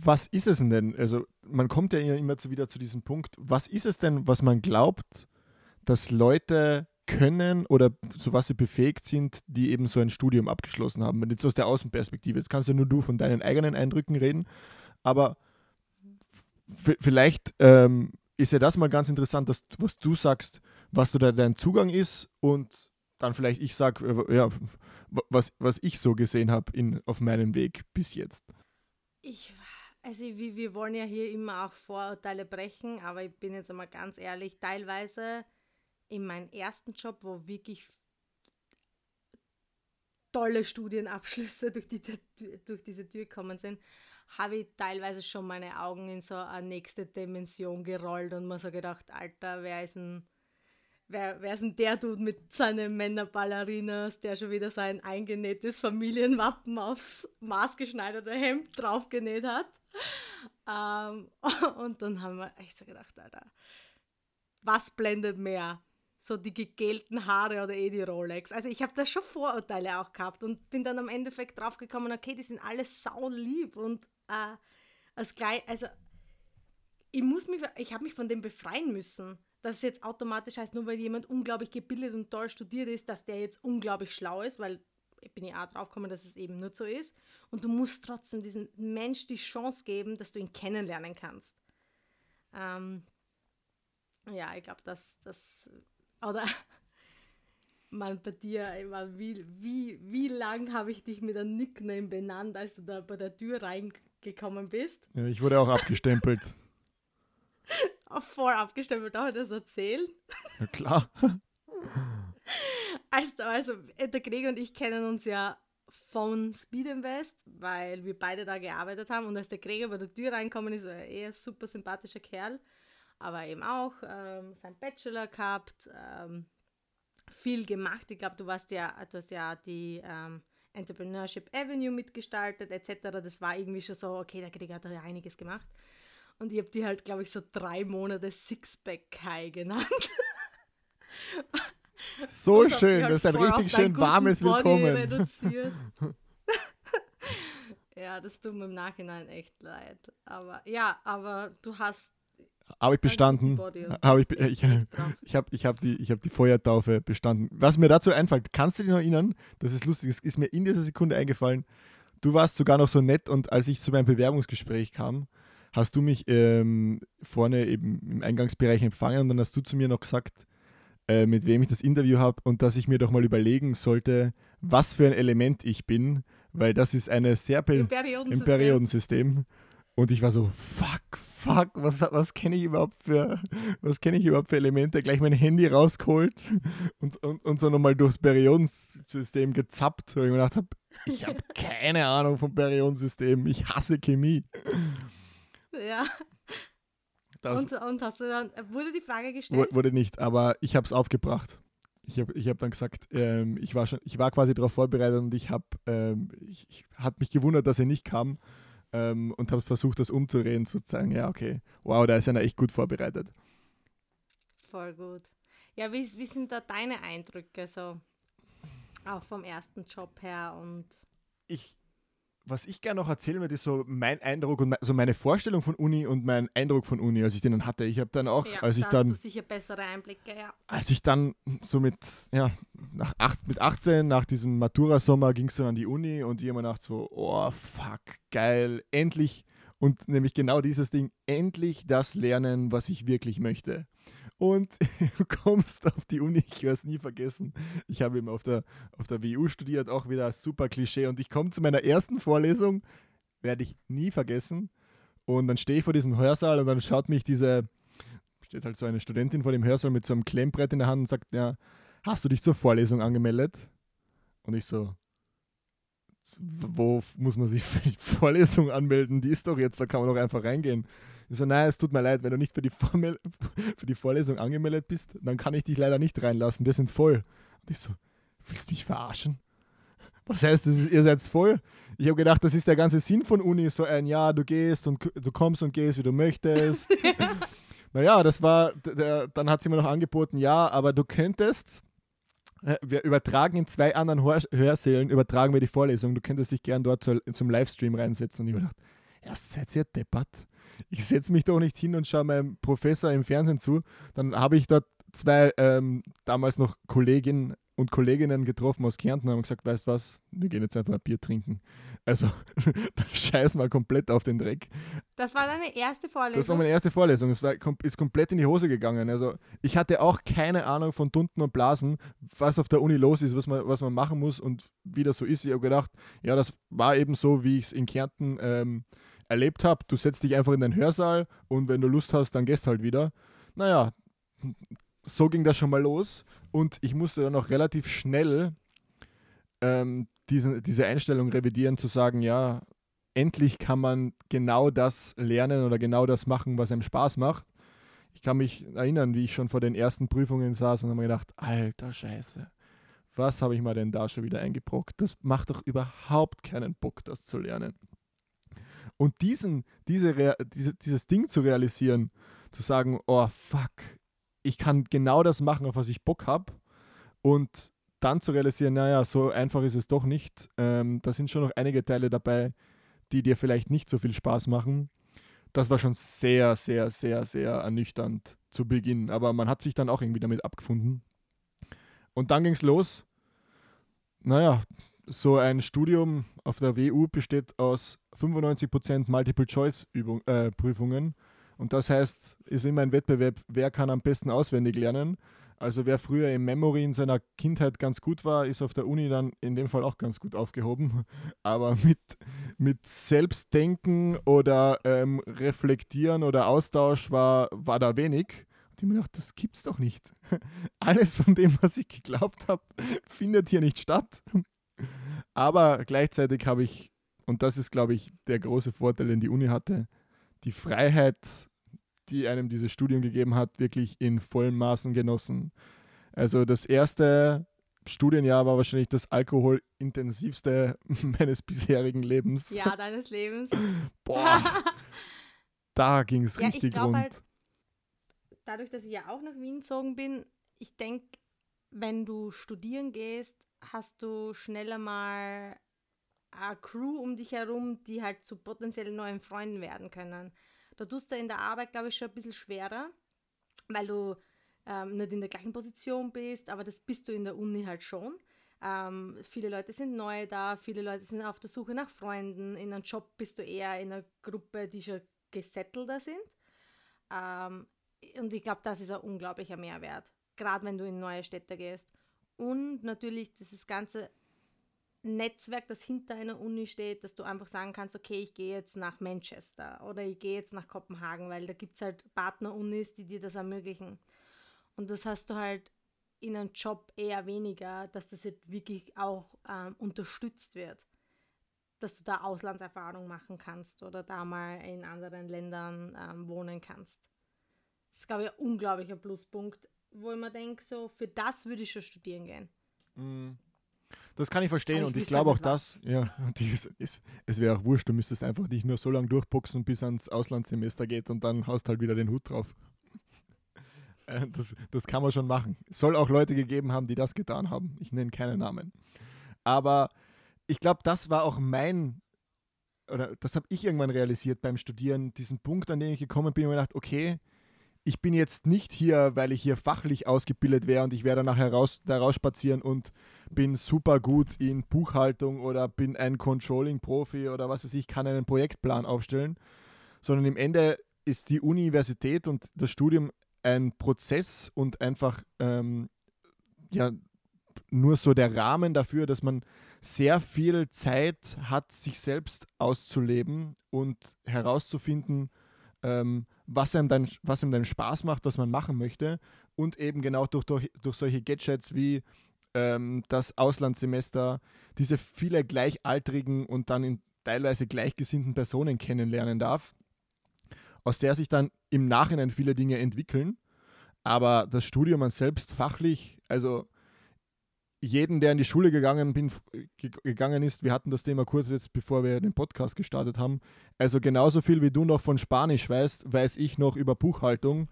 Was ist es denn? Also man kommt ja immer wieder zu diesem Punkt. Was ist es denn, was man glaubt, dass Leute können oder zu was sie befähigt sind, die eben so ein Studium abgeschlossen haben. Und jetzt aus der Außenperspektive. Jetzt kannst ja nur du von deinen eigenen Eindrücken reden, aber vielleicht ähm, ist ja das mal ganz interessant, dass, was du sagst, was da dein Zugang ist und dann vielleicht ich sage, äh, ja, was, was ich so gesehen habe auf meinem Weg bis jetzt. Ich, also wir, wir wollen ja hier immer auch Vorurteile brechen, aber ich bin jetzt einmal ganz ehrlich, teilweise in meinem ersten Job, wo wirklich tolle Studienabschlüsse durch, die, durch diese Tür gekommen sind, habe ich teilweise schon meine Augen in so eine nächste Dimension gerollt und mir so gedacht, Alter, wer ist denn, wer, wer ist denn der Dude mit seinen Männerballerinas, der schon wieder sein eingenähtes Familienwappen aufs maßgeschneiderte Hemd draufgenäht hat? Ähm, und dann haben wir echt so gedacht, Alter, was blendet mehr? So die gegelten Haare oder eh die Rolex. Also ich habe da schon Vorurteile auch gehabt und bin dann am Endeffekt draufgekommen, okay, die sind alle saulieb und äh, als gleich, also ich muss mich, ich habe mich von dem befreien müssen. Dass es jetzt automatisch heißt, nur weil jemand unglaublich gebildet und toll studiert ist, dass der jetzt unglaublich schlau ist, weil ich bin ja auch draufgekommen, dass es eben nicht so ist. Und du musst trotzdem diesem Mensch die Chance geben, dass du ihn kennenlernen kannst. Ähm, ja, ich glaube, das, das oder man bei dir, meine, wie, wie, wie lang habe ich dich mit einem Nickname benannt, als du da bei der Tür reingekommen bist? Ja, ich wurde auch abgestempelt. auch voll abgestempelt, darf ich das erzählen? Ja, klar. Also, also, der Gregor und ich kennen uns ja von Speed Invest, weil wir beide da gearbeitet haben und als der Gregor bei der Tür reinkommen ist, war er ein super sympathischer Kerl aber eben auch ähm, sein Bachelor gehabt, ähm, viel gemacht. Ich glaube, du warst ja, du hast ja die ähm, Entrepreneurship Avenue mitgestaltet etc. Das war irgendwie schon so, okay, der Krieger hat ja einiges gemacht. Und ich habe die halt, glaube ich, so drei Monate Sixpack High genannt. So schön, halt das ist ein richtig schön warmes Willkommen. ja, das tut mir im Nachhinein echt leid. Aber ja, aber du hast habe ich bestanden. Habe ich, ich, ich habe ich hab die, hab die Feuertaufe bestanden. Was mir dazu einfällt, kannst du dich noch erinnern? Das ist lustig, das ist mir in dieser Sekunde eingefallen. Du warst sogar noch so nett und als ich zu meinem Bewerbungsgespräch kam, hast du mich ähm, vorne eben im Eingangsbereich empfangen und dann hast du zu mir noch gesagt, äh, mit wem ich das Interview habe und dass ich mir doch mal überlegen sollte, was für ein Element ich bin, weil das ist eine sehr Im Periodensystem. im Periodensystem. Und ich war so, fuck, fuck, was, was kenne ich überhaupt für, was kenne ich überhaupt für Elemente? Gleich mein Handy rausgeholt und, und, und so nochmal durchs Periodensystem gezappt, weil ich mir gedacht habe, ich habe keine Ahnung vom Periodensystem, ich hasse Chemie. Ja. Und, und hast du dann, wurde die Frage gestellt? wu- wurde nicht, aber ich habe es aufgebracht. Ich habe ich hab dann gesagt, ähm, ich, war schon, ich war quasi darauf vorbereitet und ich habe, ähm, ich, ich hat mich gewundert, dass er nicht kam ähm, und habe versucht, das umzudrehen, zu sagen, ja, okay, wow, da ist einer echt gut vorbereitet. Voll gut. Ja, wie, wie sind da deine Eindrücke so? Auch vom ersten Job her und ich, was ich gerne noch erzählen würde, ist so mein Eindruck und me so meine Vorstellung von Uni und mein Eindruck von Uni, als ich den dann hatte. Ich habe dann auch, ja, als ich da dann, hast du sicher bessere Einblicke, ja. als ich dann so mit, ja, nach acht, mit 18, nach diesem Matura-Sommer ging es dann an die Uni und ich habe mir gedacht so, oh fuck, geil, endlich und nämlich genau dieses Ding, endlich das lernen, was ich wirklich möchte. Und du kommst auf die Uni, ich werde es nie vergessen. Ich habe eben auf der, auf der WU studiert, auch wieder super Klischee. Und ich komme zu meiner ersten Vorlesung, werde ich nie vergessen. Und dann stehe ich vor diesem Hörsaal und dann schaut mich diese, steht halt so eine Studentin vor dem Hörsaal mit so einem Klemmbrett in der Hand und sagt, ja, hast du dich zur Vorlesung angemeldet? Und ich so, wo muss man sich für die Vorlesung anmelden? Die ist doch jetzt, da kann man doch einfach reingehen. Ich so, nein, es tut mir leid, wenn du nicht für die, Formel, für die Vorlesung angemeldet bist, dann kann ich dich leider nicht reinlassen, wir sind voll. Und ich so, willst du mich verarschen? Was heißt das, ist- ihr seid voll? Ich habe gedacht, das ist der ganze Sinn von Uni, so ein Ja, du gehst und du kommst und gehst, wie du möchtest. naja, das war, der, dann hat sie mir noch angeboten, ja, aber du könntest, äh, wir übertragen in zwei anderen Hör Hörsälen, übertragen wir die Vorlesung, du könntest dich gern dort zu, zum Livestream reinsetzen. Und ich habe gedacht, ja, seid ihr deppert? Ich setze mich doch nicht hin und schaue meinem Professor im Fernsehen zu. Dann habe ich dort zwei ähm, damals noch Kolleginnen und Kolleginnen getroffen aus Kärnten und haben gesagt, weißt was, wir gehen jetzt einfach ein Bier trinken. Also, scheiß mal komplett auf den Dreck. Das war deine erste Vorlesung. Das war meine erste Vorlesung. Es war, ist komplett in die Hose gegangen. Also ich hatte auch keine Ahnung von Tunten und Blasen, was auf der Uni los ist, was man, was man machen muss und wie das so ist. Ich habe gedacht, ja, das war eben so, wie ich es in Kärnten ähm, erlebt habe. Du setzt dich einfach in den Hörsaal und wenn du Lust hast, dann gehst halt wieder. Naja, so ging das schon mal los und ich musste dann auch relativ schnell ähm, diese, diese Einstellung revidieren, zu sagen, ja, endlich kann man genau das lernen oder genau das machen, was einem Spaß macht. Ich kann mich erinnern, wie ich schon vor den ersten Prüfungen saß und habe mir gedacht, alter Scheiße, was habe ich mir denn da schon wieder eingebrockt? Das macht doch überhaupt keinen Bock, das zu lernen. Und diesen, diese, diese, dieses Ding zu realisieren, zu sagen, oh fuck, ich kann genau das machen, auf was ich Bock habe und dann zu realisieren, naja, so einfach ist es doch nicht. Ähm, da sind schon noch einige Teile dabei, die dir vielleicht nicht so viel Spaß machen. Das war schon sehr, sehr, sehr, sehr ernüchternd zu Beginn. Aber man hat sich dann auch irgendwie damit abgefunden. Und dann ging es los. Naja, so ein Studium auf der WU besteht aus 95% Multiple-Choice-Prüfungen. Und das heißt, ist immer ein Wettbewerb, wer kann am besten auswendig lernen. Also wer früher im Memory in seiner Kindheit ganz gut war, ist auf der Uni dann in dem Fall auch ganz gut aufgehoben. Aber mit, mit Selbstdenken oder ähm, Reflektieren oder Austausch war, war da wenig. Und ich mir gedacht, das gibt's doch nicht. Alles von dem, was ich geglaubt habe, findet hier nicht statt. Aber gleichzeitig habe ich, und das ist, glaube ich, der große Vorteil, den die Uni hatte, die Freiheit, die einem dieses Studium gegeben hat, wirklich in vollem Maßen genossen. Also das erste Studienjahr war wahrscheinlich das alkoholintensivste meines bisherigen Lebens. ja, deines Lebens. Boah, da ging es Ja, ich richtig glaub rund. halt- Dadurch, dass ich ja auch nach Wien gezogen bin, ich denke, wenn du studieren gehst, hast du schneller mal eine Crew um dich herum, die halt zu potenziell neuen Freunden werden können. Da tust du in der Arbeit, glaube ich, schon ein bisschen schwerer, weil du ähm, nicht in der gleichen Position bist, aber das bist du in der Uni halt schon. Ähm, viele Leute sind neu da, viele Leute sind auf der Suche nach Freunden. In einem Job bist du eher in einer Gruppe, die schon gesettelter sind. Ähm, und ich glaube, das ist ein unglaublicher Mehrwert. gerade wenn du in neue Städte gehst. Und natürlich dieses ganze Netzwerk, das hinter einer Uni steht, dass du einfach sagen kannst, okay, ich gehe jetzt nach Manchester oder ich gehe jetzt nach Kopenhagen, weil da gibt es halt Partner-Unis, die dir das ermöglichen. Und das hast du halt in einem Job eher weniger, dass das jetzt wirklich auch ähm, unterstützt wird. Dass du da Auslandserfahrung machen kannst oder da mal in anderen Ländern ähm, wohnen kannst. Das ist, glaube ich, ein unglaublicher Pluspunkt, wo ich mir denke, so, für das würde ich schon studieren gehen. Mm. Das kann ich verstehen ich und ich glaube auch nicht was. das, ja, ist, ist, es wäre auch wurscht, du müsstest einfach dich nur so lange durchboxen, bis ans Auslandssemester geht und dann hast halt wieder den Hut drauf. Äh, Das, das kann man schon machen. Es soll auch Leute gegeben haben, die das getan haben. Ich nenne keine Namen. Aber ich glaube, das war auch mein, oder das habe ich irgendwann realisiert beim Studieren, diesen Punkt, an den ich gekommen bin und mir gedacht, okay, ich bin jetzt nicht hier, weil ich hier fachlich ausgebildet wäre und ich werde nachher raus, da rausspazieren und bin super gut in Buchhaltung oder bin ein Controlling-Profi oder was weiß ich, kann einen Projektplan aufstellen, sondern im Ende ist die Universität und das Studium ein Prozess und einfach ähm, ja nur so der Rahmen dafür, dass man sehr viel Zeit hat, sich selbst auszuleben und herauszufinden, ähm, was, einem dann, was einem dann Spaß macht, was man machen möchte. Und eben genau durch, durch, durch solche Gadgets wie ähm, das Auslandssemester, diese viele gleichaltrigen und dann in teilweise gleichgesinnten Personen kennenlernen darf, aus der sich dann im Nachhinein viele Dinge entwickeln. Aber das Studium an selbst fachlich, also jeden, der in die Schule gegangen, bin, ge- gegangen ist, wir hatten das Thema kurz jetzt, bevor wir den Podcast gestartet haben. Also genauso viel wie du noch von Spanisch weißt, weiß ich noch über Buchhaltung.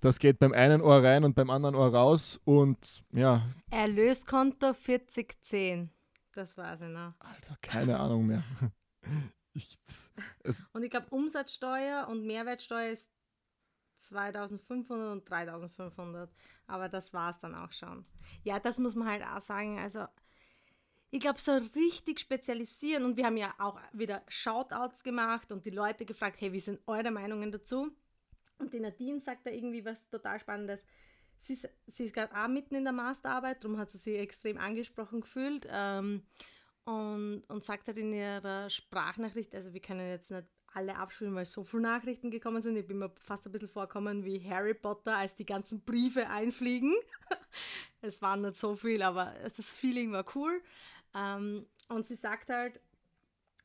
Das geht beim einen Ohr rein und beim anderen Ohr raus. Und ja, Erlöskonto 4010. Das war's ich noch. Alter, keine Ahnung mehr. Ich, es, Und ich glaube, Umsatzsteuer und Mehrwertsteuer ist 2500 und 3500. Aber das war es dann auch schon. Ja, das muss man halt auch sagen. Also, ich glaube, so richtig spezialisieren. Und wir haben ja auch wieder Shoutouts gemacht und die Leute gefragt, hey, wie sind eure Meinungen dazu? Und die Nadine sagt da irgendwie was total Spannendes. Sie ist, sie ist gerade auch mitten in der Masterarbeit, darum hat sie sich extrem angesprochen gefühlt. Ähm, und, und sagt halt in ihrer Sprachnachricht, also wir können jetzt nicht alle abspielen, weil so viele Nachrichten gekommen sind. Ich bin mir fast ein bisschen vorkommen wie Harry Potter, als die ganzen Briefe einfliegen. es waren nicht so viel, aber das Feeling war cool. Ähm, und sie sagt halt,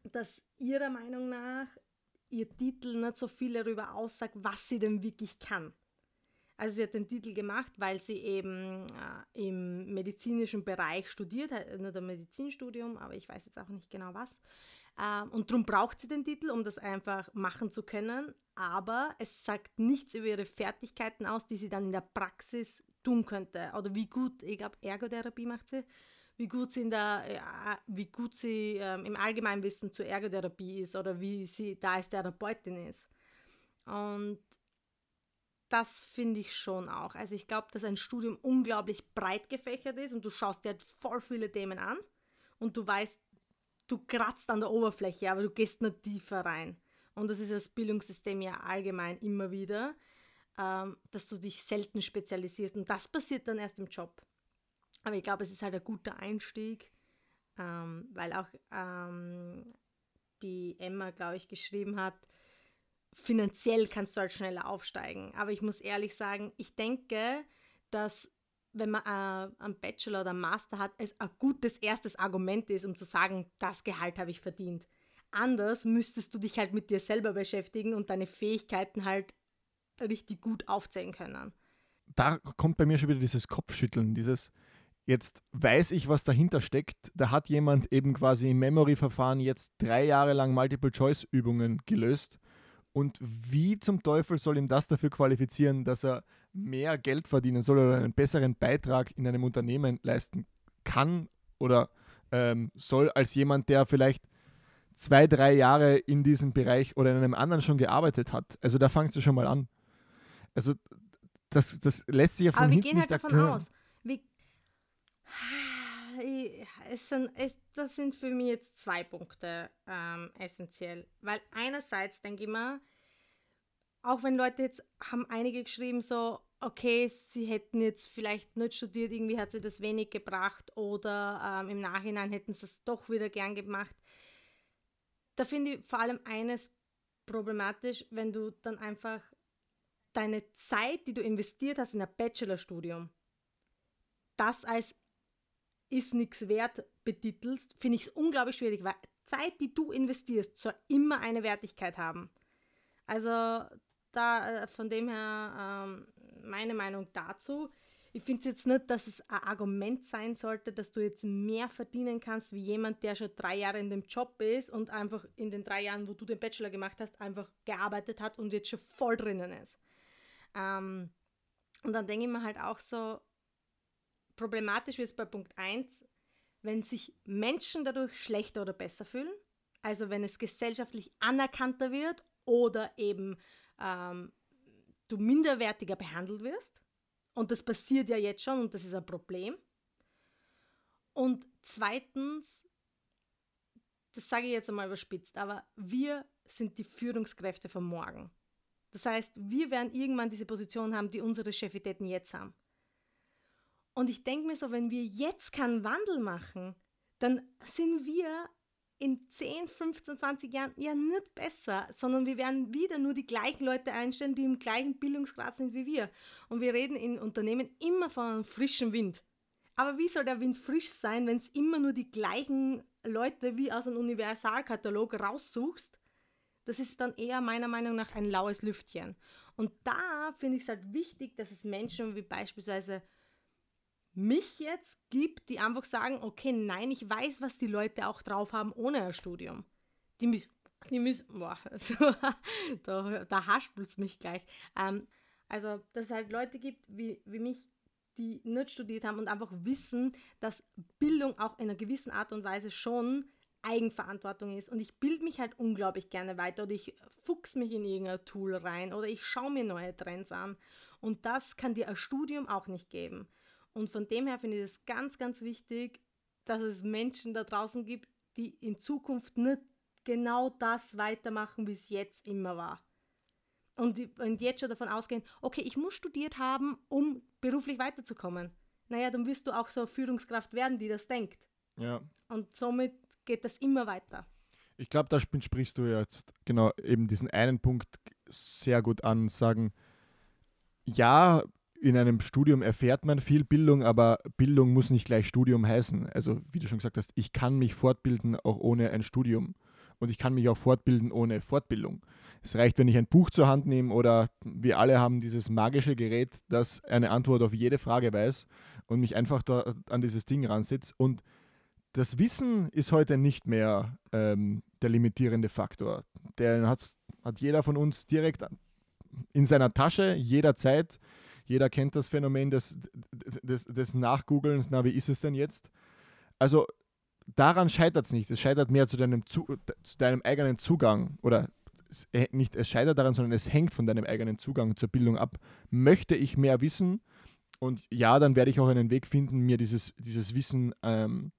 dass ihrer Meinung nach ihr Titel nicht so viel darüber aussagt, was sie denn wirklich kann. Also sie hat den Titel gemacht, weil sie eben äh, im medizinischen Bereich studiert hat, nicht ein Medizinstudium, aber ich weiß jetzt auch nicht genau was. Ähm, und darum braucht sie den Titel, um das einfach machen zu können. Aber es sagt nichts über ihre Fertigkeiten aus, die sie dann in der Praxis tun könnte. Oder wie gut, ich glaube, Ergotherapie macht sie, wie gut sie, in der, äh, wie gut sie ähm, im Allgemeinwissen zur Ergotherapie ist oder wie sie da als Therapeutin ist. Und das finde ich schon auch. Also ich glaube, dass ein Studium unglaublich breit gefächert ist und du schaust dir halt voll viele Themen an und du weißt, du kratzt an der Oberfläche, aber du gehst nicht tiefer rein. Und das ist das Bildungssystem ja allgemein immer wieder, ähm, dass du dich selten spezialisierst. Und das passiert dann erst im Job. Aber ich glaube, es ist halt ein guter Einstieg, ähm, weil auch ähm, die Emma, glaube ich, geschrieben hat, finanziell kannst du halt schneller aufsteigen. Aber ich muss ehrlich sagen, ich denke, dass wenn man äh, einen Bachelor oder einen Master hat, es ein gutes erstes Argument ist, um zu sagen, das Gehalt habe ich verdient. Anders müsstest du dich halt mit dir selber beschäftigen und deine Fähigkeiten halt richtig gut aufzählen können. da kommt bei mir schon wieder dieses Kopfschütteln, dieses jetzt weiß ich, was dahinter steckt. Da hat jemand eben quasi im Memory-Verfahren jetzt drei Jahre lang Multiple-Choice-Übungen gelöst. Und wie zum Teufel soll ihm das dafür qualifizieren, dass er mehr Geld verdienen soll oder einen besseren Beitrag in einem Unternehmen leisten kann oder ähm, soll als jemand, der vielleicht zwei, drei Jahre in diesem Bereich oder in einem anderen schon gearbeitet hat. Also da fängt es schon mal an. Also das, das lässt sich ja von Aber wir gehen halt davon erklären. aus. Wir, es sind, es, das sind für mich jetzt zwei Punkte ähm, essentiell. Weil einerseits denke ich mir, auch wenn Leute jetzt haben einige geschrieben, so, okay, sie hätten jetzt vielleicht nicht studiert, irgendwie hat sie das wenig gebracht oder ähm, im Nachhinein hätten sie es doch wieder gern gemacht. Da finde ich vor allem eines problematisch, wenn du dann einfach deine Zeit, die du investiert hast in ein Bachelorstudium, das als ist nichts wert betitelst, finde ich es unglaublich schwierig, weil Zeit, die du investierst, soll immer eine Wertigkeit haben. Also da äh, von dem her ähm, meine Meinung dazu. Ich finde jetzt nicht, dass es ein Argument sein sollte, dass du jetzt mehr verdienen kannst wie jemand, der schon drei Jahre in dem Job ist und einfach in den drei Jahren, wo du den Bachelor gemacht hast, einfach gearbeitet hat und jetzt schon voll drinnen ist. Ähm, und dann denke ich mir halt auch so, problematisch wird es bei Punkt 1, wenn sich Menschen dadurch schlechter oder besser fühlen, also wenn es gesellschaftlich anerkannter wird oder eben ähm, du minderwertiger behandelt wirst. Und das passiert ja jetzt schon und das ist ein Problem. Und zweitens, das sage ich jetzt einmal überspitzt, aber wir sind die Führungskräfte von morgen. Das heißt, wir werden irgendwann diese Position haben, die unsere Chefitäten jetzt haben. Und ich denke mir so, wenn wir jetzt keinen Wandel machen, dann sind wir in 10, 15, 20 Jahren ja nicht besser, sondern wir werden wieder nur die gleichen Leute einstellen, die im gleichen Bildungsgrad sind wie wir. Und wir reden in Unternehmen immer von einem frischen Wind. Aber wie soll der Wind frisch sein, wenn es immer nur die gleichen Leute wie aus einem Universalkatalog raussuchst? Das ist dann eher meiner Meinung nach ein laues Lüftchen. Und da finde ich es halt wichtig, dass es Menschen wie beispielsweise mich jetzt gibt, die einfach sagen, okay, nein, ich weiß, was die Leute auch drauf haben ohne ein Studium. Die, die müssen, boah, also, da, da haspelt es mich gleich. Ähm, also, dass es halt Leute gibt wie, wie mich, die nicht studiert haben und einfach wissen, dass Bildung auch in einer gewissen Art und Weise schon Eigenverantwortung ist. Und ich bilde mich halt unglaublich gerne weiter oder ich fuchs mich in irgendein Tool rein oder ich schaue mir neue Trends an. Und das kann dir ein Studium auch nicht geben. Und von dem her finde ich es ganz, ganz wichtig, dass es Menschen da draußen gibt, die in Zukunft nicht genau das weitermachen, wie es jetzt immer war. Und, und jetzt schon davon ausgehen, okay, ich muss studiert haben, um beruflich weiterzukommen. Naja, dann wirst du auch so eine Führungskraft werden, die das denkt. Ja. Und somit geht das immer weiter. Ich glaube, da sprichst du jetzt genau eben diesen einen Punkt sehr gut an, sagen, ja, in einem Studium erfährt man viel Bildung, aber Bildung muss nicht gleich Studium heißen. Also wie du schon gesagt hast, ich kann mich fortbilden auch ohne ein Studium. Und ich kann mich auch fortbilden ohne Fortbildung. Es reicht, wenn ich ein Buch zur Hand nehme oder wir alle haben dieses magische Gerät, das eine Antwort auf jede Frage weiß und mich einfach da an dieses Ding ransetzt. Und das Wissen ist heute nicht mehr ähm, der limitierende Faktor. Der hat, hat jeder von uns direkt in seiner Tasche, jederzeit. Jeder kennt das Phänomen des, des, des Nachgoogelns, na, wie ist es denn jetzt? Also daran scheitert es nicht. Es scheitert mehr zu deinem, zu, zu deinem eigenen Zugang oder es, äh, nicht, es scheitert daran, sondern es hängt von deinem eigenen Zugang zur Bildung ab. Möchte ich mehr wissen? Und ja, dann werde ich auch einen Weg finden, mir dieses, dieses Wissen ähm,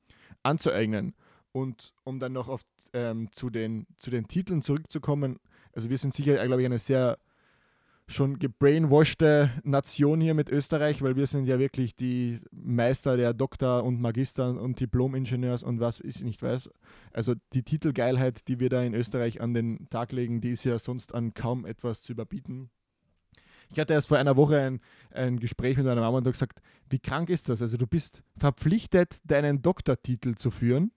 anzueignen. Und um dann noch oft ähm, zu, den, zu den Titeln zurückzukommen, also wir sind sicher, glaube ich, eine sehr schon gebrainwashte Nation hier mit Österreich, weil wir sind ja wirklich die Meister der Doktor- und Magister- und Diplom-Ingenieurs und was ich nicht weiß. Also die Titelgeilheit, die wir da in Österreich an den Tag legen, die ist ja sonst an kaum etwas zu überbieten. Ich hatte erst vor einer Woche ein, ein Gespräch mit meiner Mama und habe gesagt, wie krank ist das? Also du bist verpflichtet, deinen Doktortitel zu führen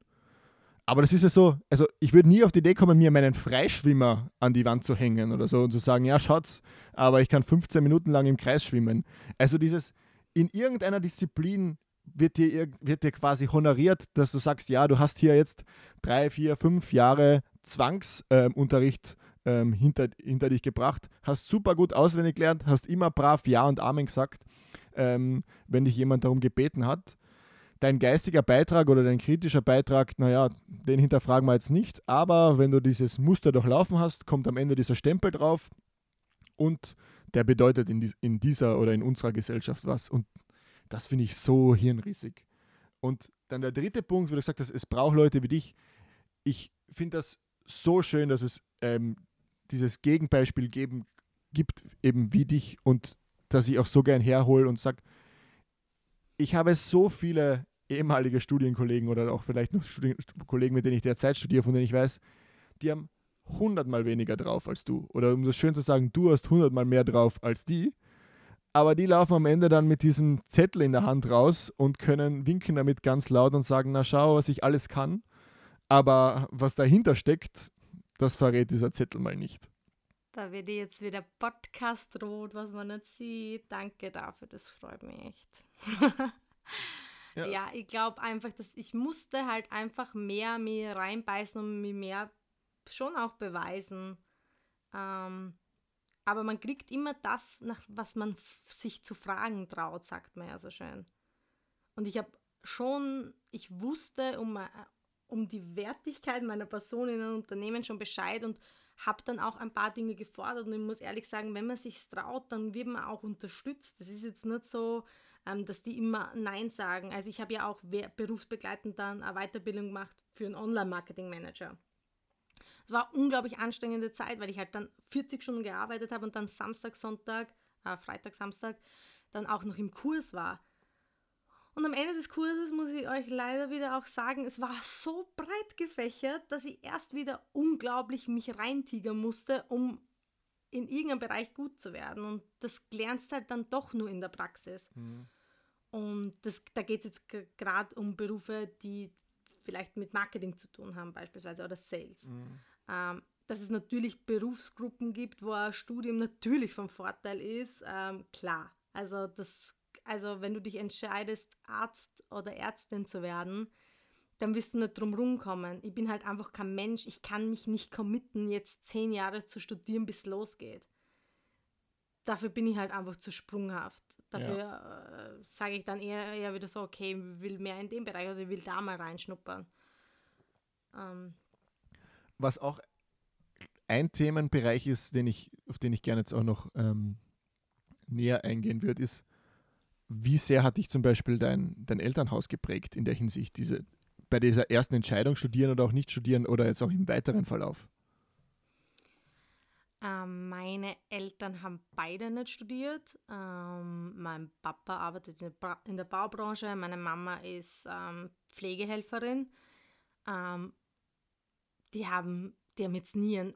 aber das ist ja so, also ich würde nie auf die Idee kommen, mir meinen Freischwimmer an die Wand zu hängen oder so und zu sagen, ja, schaut's, aber ich kann 15 Minuten lang im Kreis schwimmen. Also dieses, in irgendeiner Disziplin wird dir, wird dir quasi honoriert, dass du sagst, ja, du hast hier jetzt drei, vier, fünf Jahre Zwangsunterricht ähm, hinter, hinter dich gebracht, hast super gut auswendig gelernt, hast immer brav Ja und Amen gesagt, ähm, wenn dich jemand darum gebeten hat dein geistiger Beitrag oder dein kritischer Beitrag, naja, den hinterfragen wir jetzt nicht, aber wenn du dieses Muster durchlaufen hast, kommt am Ende dieser Stempel drauf und der bedeutet in, dies, in dieser oder in unserer Gesellschaft was. Und das finde ich so hirnrissig. Und dann der dritte Punkt, wo du gesagt hast, es braucht Leute wie dich. Ich finde das so schön, dass es ähm, dieses Gegenbeispiel geben, gibt, eben wie dich und das ich auch so gern herhole und sage, ich habe so viele ehemalige Studienkollegen oder auch vielleicht noch Studien Kollegen, mit denen ich derzeit studiere, von denen ich weiß, die haben hundertmal weniger drauf als du. Oder um das schön zu sagen, du hast hundertmal mehr drauf als die. Aber die laufen am Ende dann mit diesem Zettel in der Hand raus und können winken damit ganz laut und sagen, na schau, was ich alles kann. Aber was dahinter steckt, das verrät dieser Zettel mal nicht. Da wird jetzt wieder Podcast rot, was man nicht sieht. Danke dafür, das freut mich echt. ja. ja. ich glaube einfach, dass ich musste halt einfach mehr mir reinbeißen und mir mehr schon auch beweisen. Ähm, aber man kriegt immer das, nach was man sich zu fragen traut, sagt man ja so schön. Und ich habe schon, ich wusste um, äh, um die Wertigkeit meiner Person in einem Unternehmen schon Bescheid und habe dann auch ein paar Dinge gefordert. Und ich muss ehrlich sagen, wenn man sich traut, dann wird man auch unterstützt. Das ist jetzt nicht so, ähm, dass die immer Nein sagen. Also ich habe ja auch berufsbegleitend dann eine Weiterbildung gemacht für einen Online-Marketing-Manager. Es war unglaublich anstrengende Zeit, weil ich halt dann 40 Stunden gearbeitet habe und dann Samstag, Sonntag, äh, Freitag, Samstag dann auch noch im Kurs war. Und am Ende des Kurses muss ich euch leider wieder auch sagen, es war so breit gefächert, dass ich erst wieder unglaublich mich reintigern musste, um in irgendeinem Bereich gut zu werden. Und das lernst halt dann doch nur in der Praxis. Mhm. Und das, da geht es jetzt gerade um Berufe, die vielleicht mit Marketing zu tun haben, beispielsweise, oder Sales. Mhm ähm, dass es natürlich Berufsgruppen gibt, wo ein Studium natürlich vom Vorteil ist, ähm, klar. Also, das, also wenn du dich entscheidest, Arzt oder Ärztin zu werden, dann wirst du nicht drum rumkommen. Ich bin halt einfach kein Mensch. Ich kann mich nicht committen, jetzt zehn Jahre zu studieren, bis es losgeht. Dafür bin ich halt einfach zu sprunghaft. Dafür ja. äh, sage ich dann eher, eher wieder so, okay, ich will mehr in dem Bereich oder ich will da mal reinschnuppern. Ähm, was auch ein Themenbereich ist, den ich, auf den ich gerne jetzt auch noch ähm, näher eingehen würde, ist, wie sehr hat dich zum Beispiel dein, dein Elternhaus geprägt in der Hinsicht, diese, bei dieser ersten Entscheidung studieren oder auch nicht studieren oder jetzt auch im weiteren Verlauf? Ähm, meine Eltern haben beide nicht studiert. Ähm, mein Papa arbeitet in der, Baubranche, meine Mama ist ähm, Pflegehelferin. Die haben, die haben jetzt nie ein,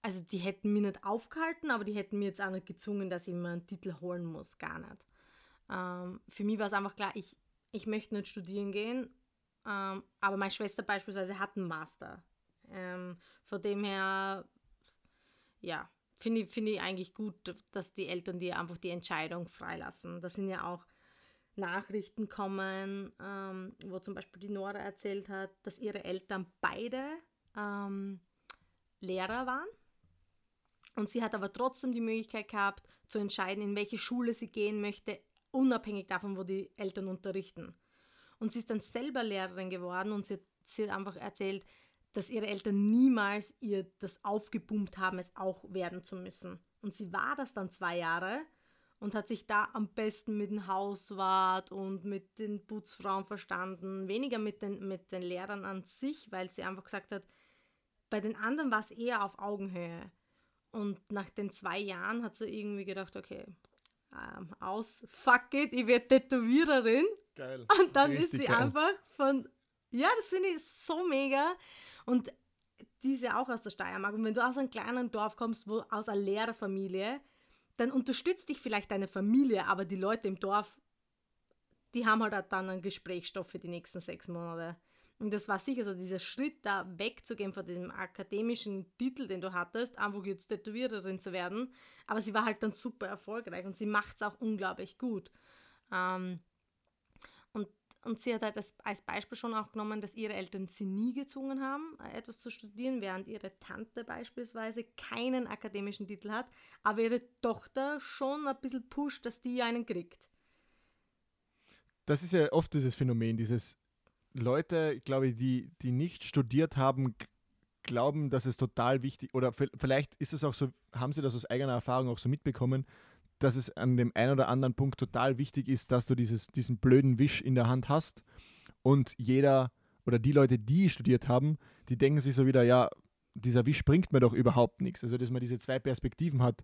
also die hätten mich nicht aufgehalten, aber die hätten mir jetzt auch nicht gezwungen, dass ich mir einen Titel holen muss, gar nicht. Für mich war es einfach klar, ich, ich möchte nicht studieren gehen, ähm, aber meine Schwester beispielsweise hat einen Master. Ähm, von dem her, ja, finde ich, find ich eigentlich gut, dass die Eltern dir einfach die Entscheidung freilassen. Da sind ja auch Nachrichten kommen, ähm, wo zum Beispiel die Nora erzählt hat, dass ihre Eltern beide ähm, Lehrer waren. Und sie hat aber trotzdem die Möglichkeit gehabt, zu entscheiden, in welche Schule sie gehen möchte, unabhängig davon, wo die Eltern unterrichten. Und sie ist dann selber Lehrerin geworden und sie hat, sie hat einfach erzählt, dass ihre Eltern niemals ihr das aufgepumpt haben, es auch werden zu müssen. Und sie war das dann zwei Jahre und hat sich da am besten mit dem Hauswart und mit den Putzfrauen verstanden, weniger mit den, mit den Lehrern an sich, weil sie einfach gesagt hat, bei den anderen war es eher auf Augenhöhe. Und nach den zwei Jahren hat sie irgendwie gedacht, okay, ähm, aus, fuck it, ich werde Tätowiererin. Geil. Und dann Richtig ist sie geil. einfach von, ja, das finde ich so mega. Und die ist ja auch aus der Steiermark. Und wenn du aus einem kleinen Dorf kommst, wo aus einer Lehrerfamilie, dann unterstützt dich vielleicht deine Familie, aber die Leute im Dorf, die haben halt dann einen Gesprächsstoff für die nächsten sechs Monate. Und das war sicher so dieser Schritt, da wegzugehen von diesem akademischen Titel, den du hattest, einfach jetzt Tätowiererin zu werden. Aber sie war halt dann super erfolgreich und sie macht es auch unglaublich gut. Ähm, und, sie hat halt als, als Beispiel schon auch genommen, dass ihre Eltern sie nie gezwungen haben, etwas zu studieren, während ihre Tante beispielsweise keinen akademischen Titel hat, aber ihre Tochter schon ein bisschen pusht, dass die einen kriegt. Das ist ja oft dieses Phänomen, dieses Leute, glaube ich, die, die nicht studiert haben, glauben, dass es total wichtig oder vielleicht ist es auch so, haben sie das aus eigener Erfahrung auch so mitbekommen, dass es an dem einen oder anderen Punkt total wichtig ist, dass du dieses, diesen blöden Wisch in der Hand hast und jeder oder die Leute, die studiert haben, die denken sich so wieder, ja, dieser Wisch bringt mir doch überhaupt nichts. Also, dass man diese zwei Perspektiven hat,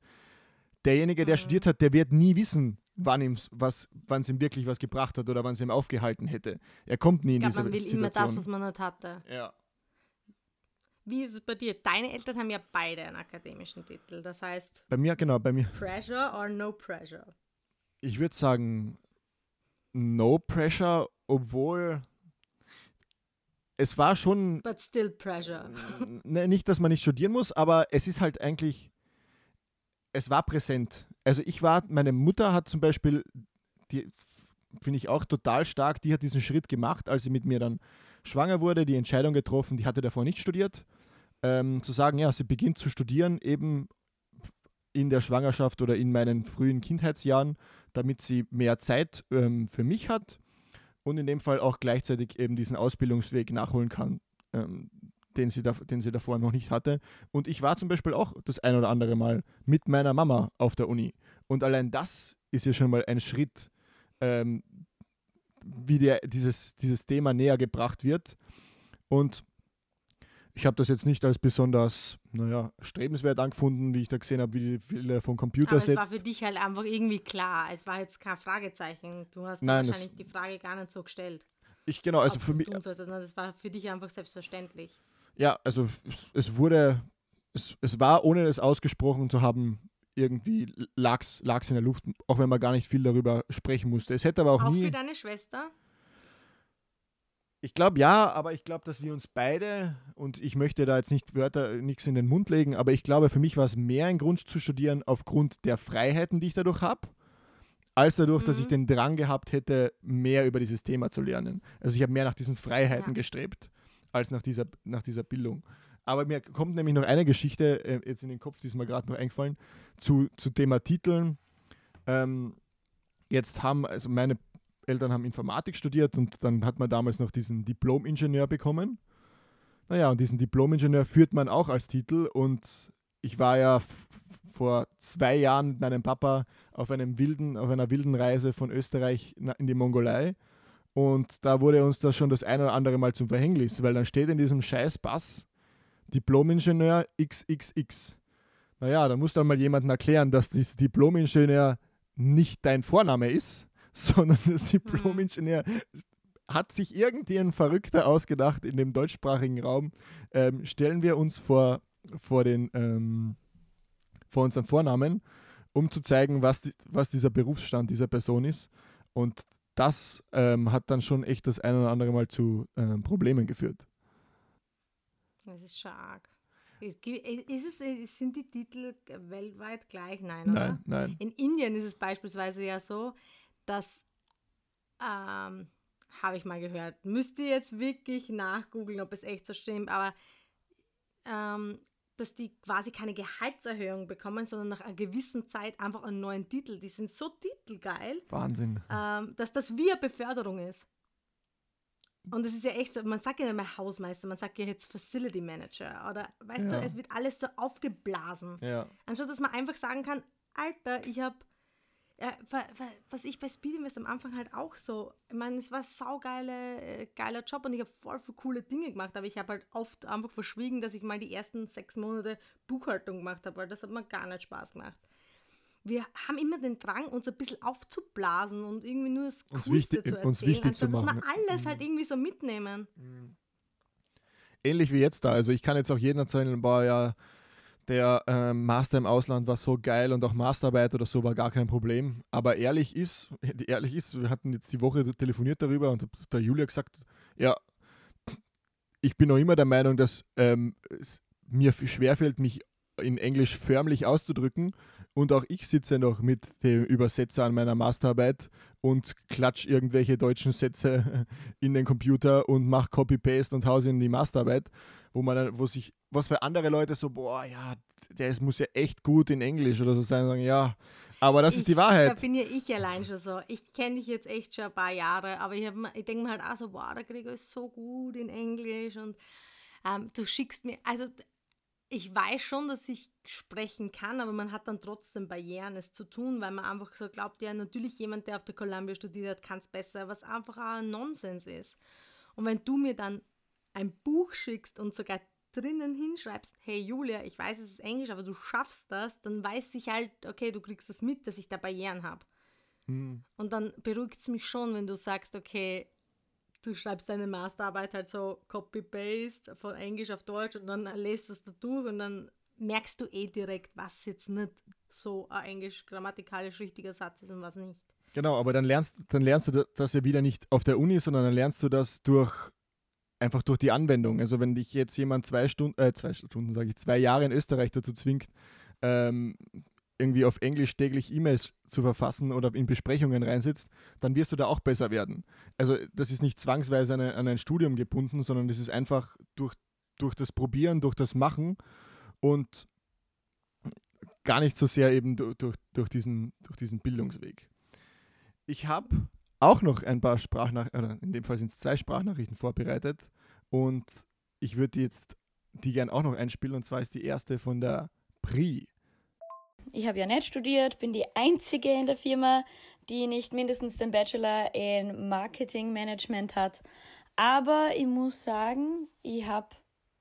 derjenige, der Mhm. studiert hat, der wird nie wissen, wann ihm was, wann es ihm wirklich was gebracht hat oder wann es ihm aufgehalten hätte. Er kommt nie Ich in glaube, diese man will Situation. immer das, was man nicht hatte. ja. Wie ist es bei dir? Deine Eltern haben ja beide einen akademischen Titel. Das heißt, Bei mir, genau, bei mir. Pressure or no pressure? Ich würde sagen, no pressure, obwohl es war schon But still pressure. ne, nicht, dass man nicht studieren muss, aber es ist halt eigentlich, es war präsent. Also ich war, meine Mutter hat zum Beispiel, die finde ich auch total stark, die hat diesen Schritt gemacht, als sie mit mir dann schwanger wurde, die Entscheidung getroffen, die hatte davor nicht studiert, ähm, zu sagen, ja, sie beginnt zu studieren, eben in der Schwangerschaft oder in meinen frühen Kindheitsjahren, damit sie mehr Zeit ähm, für mich hat und in dem Fall auch gleichzeitig eben diesen Ausbildungsweg nachholen kann, ähm, den, sie da, den sie davor noch nicht hatte. Und ich war zum Beispiel auch das ein oder andere Mal mit meiner Mama auf der Uni. Und allein das ist ja schon mal ein Schritt, ähm, wie der, dieses, dieses Thema näher gebracht wird. Und ich habe das jetzt nicht als besonders, naja, strebenswert angefunden, wie ich da gesehen habe, wie die viele vom Computer Aber es setzt. war für dich halt einfach irgendwie klar. Es war jetzt kein Fragezeichen. Du hast Nein, wahrscheinlich die Frage gar nicht so gestellt. Ich genau, also für mich, sollst, das war für dich einfach selbstverständlich. ja, also es, wurde, es, es war, ohne es ausgesprochen zu haben, irgendwie lag es in der Luft, auch wenn man gar nicht viel darüber sprechen musste. Es hätte aber auch, Auch nie. für deine Schwester? Ich glaube ja, aber ich glaube, dass wir uns beide, und ich möchte da jetzt nicht Wörter, nichts in den Mund legen, aber ich glaube, für mich war es mehr ein Grund zu studieren aufgrund der Freiheiten, die ich dadurch habe, als dadurch, dass ich Mhm. den Drang gehabt hätte, mehr über dieses Thema zu lernen. Also ich habe mehr nach diesen Freiheiten Ja. gestrebt, als nach dieser, nach dieser Bildung. Aber mir kommt nämlich noch eine Geschichte äh, jetzt in den Kopf, die ist mir gerade noch eingefallen, zu, zu Thema Titeln. Ähm, jetzt haben, also meine Eltern haben Informatik studiert und dann hat man damals noch diesen Diplom-Ingenieur bekommen. Naja, und diesen Diplom-Ingenieur führt man auch als Titel und ich war ja vor zwei Jahren mit meinem Papa auf einem wilden, auf einer wilden Reise von Österreich in die Mongolei und da wurde uns das schon das ein oder andere Mal zum Verhängnis, weil dann steht in diesem scheiß Pass Diplom-Ingenieur XXX. Naja, da muss dann mal jemandem erklären, dass dieser Diplom-Ingenieur nicht dein Vorname ist, sondern das Diplom-Ingenieur hat sich irgendein Verrückter ausgedacht in dem deutschsprachigen Raum. Ähm, stellen wir uns vor, vor, den, ähm, vor unseren Vornamen, um zu zeigen, was, die, was dieser Berufsstand dieser Person ist. Und das ähm, hat dann schon echt das ein oder andere Mal zu ähm, Problemen geführt. Das ist schon arg. Ist es, sind die Titel weltweit gleich? Nein, oder? Nein, nein. In Indien ist es beispielsweise ja so, dass, ähm, habe ich mal gehört, müsst ihr jetzt wirklich nachgoogeln, ob es echt so stimmt, aber ähm, dass die quasi keine Gehaltserhöhung bekommen, sondern nach einer gewissen Zeit einfach einen neuen Titel. Die sind so titelgeil, Wahnsinn. ähm, dass das wie eine Beförderung ist. Und es ist ja echt so, man sagt ja nicht mehr Hausmeister, man sagt ja jetzt Facility Manager oder weißt Ja. du, es wird alles so aufgeblasen. Ja. Anstatt dass man einfach sagen kann, Alter, ich habe, ja, was ich bei Speed Invest am Anfang halt auch so, ich meine, es war ein saugeile, äh, geiler Job und ich habe voll viele coole Dinge gemacht, aber ich habe halt oft einfach verschwiegen, dass ich mal die ersten sechs Monate Buchhaltung gemacht habe, weil das hat mir gar nicht Spaß gemacht. Wir haben immer den Drang, uns ein bisschen aufzublasen und irgendwie nur das Uns Coolste wichtig- zu uns erzählen, wichtig zu anstatt dass machen, wir alles halt irgendwie so mitnehmen. Ähnlich wie jetzt da. Also ich kann jetzt auch jeden erzählen, war ja der ähm, Master im Ausland war so geil und auch Masterarbeit oder so war gar kein Problem. Aber ehrlich ist, ehrlich ist, wir hatten jetzt die Woche telefoniert darüber und der Julia gesagt, ja, ich bin noch immer der Meinung, dass ähm, es mir schwerfällt, mich in Englisch förmlich auszudrücken. Und auch ich sitze noch mit dem Übersetzer an meiner Masterarbeit und klatsch irgendwelche deutschen Sätze in den Computer und mache Copy-Paste und hau sie in die Masterarbeit, wo man wo sich, was für andere Leute so, boah, ja, der ist, muss ja echt gut in Englisch oder so sein, sagen, ja, aber das ich, ist die Da Wahrheit. bin ja ich allein schon so. Ich kenne dich jetzt echt schon ein paar Jahre, aber ich, hab ich denke mir halt auch so, wow, der Gregor ist so gut in Englisch und ähm, du schickst mir, also ich weiß schon, dass ich sprechen kann, aber man hat dann trotzdem Barrieren, es zu tun, weil man einfach so glaubt, ja, natürlich jemand, der auf der Columbia studiert hat, kann es besser, was einfach auch ein Nonsens ist. Und wenn du mir dann ein Buch schickst und sogar drinnen hinschreibst, hey Julia, ich weiß, es ist Englisch, aber du schaffst das, dann weiß ich halt, okay, du kriegst das mit, dass ich da Barrieren habe. Hm. Und dann beruhigt es mich schon, wenn du sagst, okay, du schreibst deine Masterarbeit halt so Copy-Paste von Englisch auf Deutsch und dann lässt das da durch und dann merkst du eh direkt, was jetzt nicht so ein englisch grammatikalisch richtiger Satz ist und was nicht. Genau, aber dann lernst, dann lernst du das ja wieder nicht auf der Uni, sondern dann lernst du das durch einfach durch die Anwendung. Also wenn dich jetzt jemand zwei Stunden, äh, zwei Stunden sage ich, zwei Jahre in Österreich dazu zwingt, ähm, irgendwie auf Englisch täglich E-Mails zu verfassen oder in Besprechungen reinsitzt, dann wirst du da auch besser werden. Also das ist nicht zwangsweise an ein, an ein Studium gebunden, sondern das ist einfach durch, durch das Probieren, durch das Machen und gar nicht so sehr eben durch, durch, diesen, durch diesen Bildungsweg. Ich habe auch noch ein paar Sprachnachrichten, in dem Fall sind es zwei Sprachnachrichten vorbereitet und ich würde jetzt die gern auch noch einspielen und zwar ist die erste von der Pri. Ich habe ja nicht studiert, bin die einzige in der Firma, die nicht mindestens den Bachelor in Marketing Management hat. Aber ich muss sagen, ich habe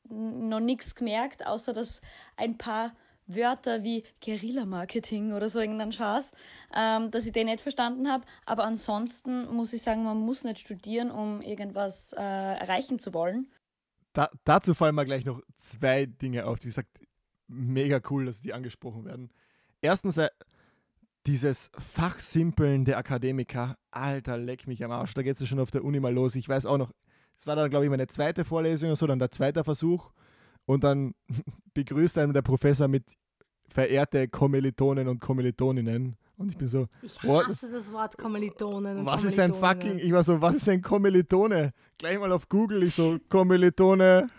noch nichts gemerkt, außer dass ein paar Wörter wie Guerilla-Marketing oder so irgendein Schatz, ähm, dass ich den nicht verstanden habe. Aber ansonsten muss ich sagen, man muss nicht studieren, um irgendwas äh, erreichen zu wollen. Da, dazu fallen mir gleich noch zwei Dinge auf. Sie sagt, mega cool, dass die angesprochen werden. Erstens, äh, dieses Fachsimpeln der Akademiker, alter, leck mich am Arsch, da geht es schon auf der Uni mal los. Ich weiß auch noch, es war dann, glaube ich, meine zweite Vorlesung oder so, dann der zweite Versuch und dann begrüßt einem der Professor mit verehrte Kommilitonen und Kommilitoninnen. Und ich bin so. Ich hasse das Wort Kommilitonen. was ist ein fucking. Ich war so, was ist ein Kommilitone? Gleich mal auf Google, ich so, Kommilitone.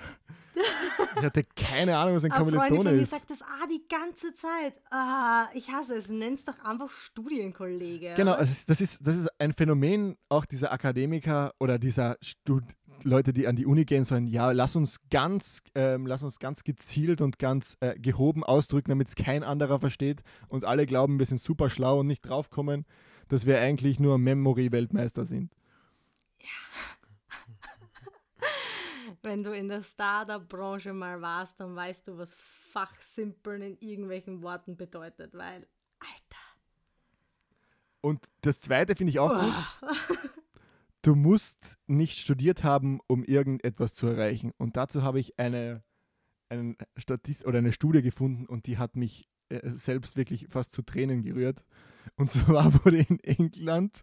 Ich hatte keine Ahnung, was ein Kommilitone ist. Freundin sagt das ah, die ganze Zeit. Ah, ich hasse es. Nenn's doch einfach Studienkollege. Genau, das ist, das, ist, das ist ein Phänomen auch dieser Akademiker oder dieser Stud Leute, die an die Uni gehen, sollen, ja, lass uns ganz, ähm, lass uns ganz gezielt und ganz äh, gehoben ausdrücken, damit es kein anderer versteht und alle glauben, wir sind super schlau und nicht draufkommen, dass wir eigentlich nur Memory-Weltmeister sind. Ja. Wenn du in der Startup-Branche mal warst, dann weißt du, was Fachsimpeln in irgendwelchen Worten bedeutet, weil, Alter. Und das Zweite finde ich auch gut. Du musst nicht studiert haben, um irgendetwas zu erreichen. Und dazu habe ich eine, einen Statist oder eine Studie gefunden und die hat mich äh, selbst wirklich fast zu Tränen gerührt. Und zwar wurde in England,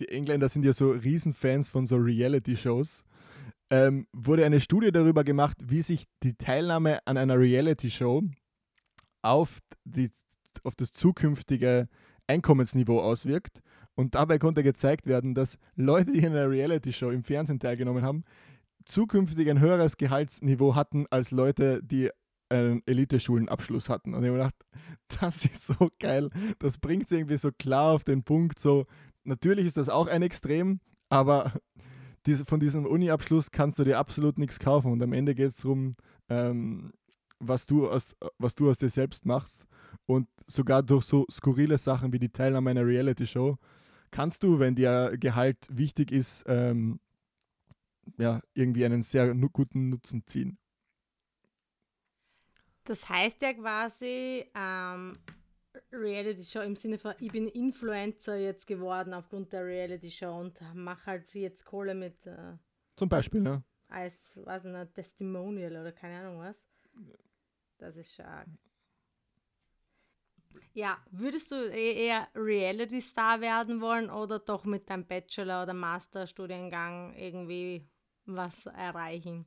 die Engländer sind ja so Riesenfans von so Reality-Shows, ähm, wurde eine Studie darüber gemacht, wie sich die Teilnahme an einer Reality-Show auf, auf das zukünftige Einkommensniveau auswirkt. Und dabei konnte gezeigt werden, dass Leute, die in einer Reality-Show im Fernsehen teilgenommen haben, zukünftig ein höheres Gehaltsniveau hatten als Leute, die einen Elite-Schulenabschluss hatten. Und ich habe gedacht, das ist so geil. Das bringt es irgendwie so klar auf den Punkt. So, natürlich ist das auch ein Extrem, aber von diesem Uni-Abschluss kannst du dir absolut nichts kaufen. Und am Ende geht es darum, ähm, was, du aus, was du aus dir selbst machst. Und sogar durch so skurrile Sachen wie die Teilnahme einer Reality-Show kannst du, wenn dir Gehalt wichtig ist, ähm, ja, irgendwie einen sehr guten Nutzen ziehen. Das heißt ja quasi, ähm, Reality Show im Sinne von, ich bin Influencer jetzt geworden aufgrund der Reality Show und mache halt jetzt Kohle mit. Äh, Zum Beispiel, ne? Als, was ein Testimonial oder keine Ahnung was. Das ist stark. Ja, würdest du e-, eher Reality-Star werden wollen oder doch mit deinem Bachelor- oder Masterstudiengang irgendwie was erreichen?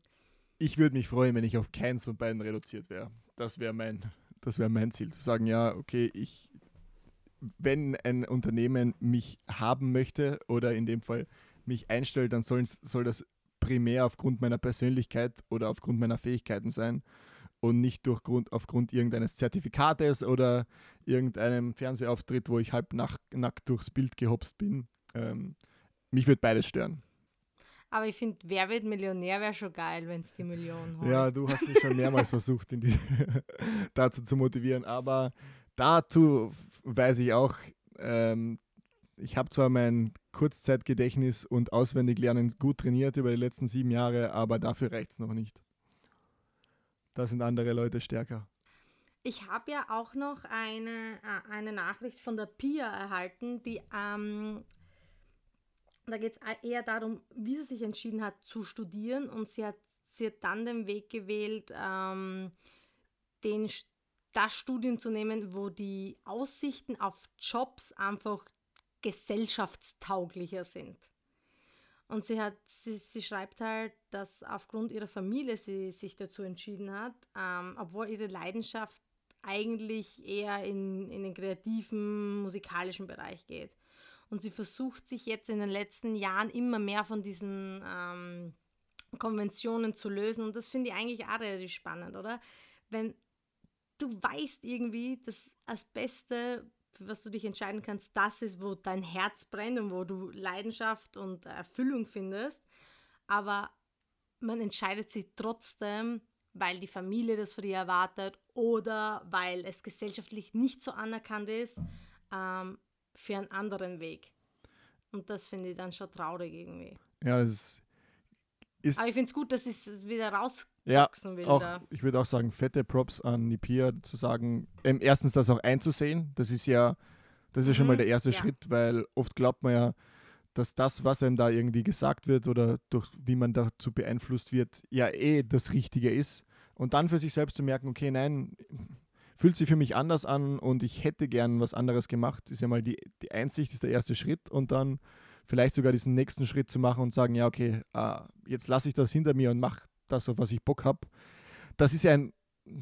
Ich würde mich freuen, wenn ich auf keins von beiden reduziert wäre. Das wäre mein das wäre mein Ziel, zu sagen, ja, okay, ich, wenn ein Unternehmen mich haben möchte oder in dem Fall mich einstellt, dann soll, soll das primär aufgrund meiner Persönlichkeit oder aufgrund meiner Fähigkeiten sein und nicht durch Grund, aufgrund irgendeines Zertifikates oder irgendeinem Fernsehauftritt, wo ich halb nach, nackt durchs Bild gehopst bin. Ähm, mich würde beides stören. Aber ich finde, wer wird Millionär wäre schon geil, wenn es die Million holst. Ja, du hast mich schon mehrmals versucht, die, dazu zu motivieren. Aber dazu weiß ich auch, ähm, ich habe zwar mein Kurzzeitgedächtnis und Auswendiglernen gut trainiert über die letzten sieben Jahre, aber dafür reicht es noch nicht. Da sind andere Leute stärker. Ich habe ja auch noch eine, äh, eine Nachricht von der Pia erhalten, die ähm, da geht es eher darum, wie sie sich entschieden hat zu studieren und sie hat, sie hat dann den Weg gewählt, ähm, den, das Studium zu nehmen, wo die Aussichten auf Jobs einfach gesellschaftstauglicher sind. Und sie hat, sie, sie schreibt halt, dass aufgrund ihrer Familie sie sich dazu entschieden hat, ähm, obwohl ihre Leidenschaft eigentlich eher in, in den kreativen, musikalischen Bereich geht. Und sie versucht sich jetzt in den letzten Jahren immer mehr von diesen ähm, Konventionen zu lösen. Und das finde ich eigentlich auch relativ spannend, oder? Wenn du weißt irgendwie, dass das Beste, für was du dich entscheiden kannst, das ist, wo dein Herz brennt und wo du Leidenschaft und Erfüllung findest. Aber man entscheidet sich trotzdem, weil die Familie das von dir erwartet oder weil es gesellschaftlich nicht so anerkannt ist, ähm, für einen anderen Weg. Und das finde ich dann schon traurig irgendwie. Ja, das ist. Ist Aber ich finde es gut, dass es wieder rauswachsen ja, will. Auch, da. ich würde auch sagen, fette Props an Nipia zu sagen, ähm, erstens das auch einzusehen. Das ist ja, das ist ja schon Mhm, mal der erste ja. Schritt, weil oft glaubt man ja, dass das, was einem da irgendwie gesagt wird oder durch wie man dazu beeinflusst wird, ja eh das Richtige ist. Und dann für sich selbst zu merken, okay, nein, fühlt sich für mich anders an und ich hätte gern was anderes gemacht, ist ja mal die, die Einsicht, ist der erste Schritt und dann vielleicht sogar diesen nächsten Schritt zu machen und sagen, ja, okay, äh, jetzt lasse ich das hinter mir und mache das, auf was ich Bock habe. Das ist ja ein,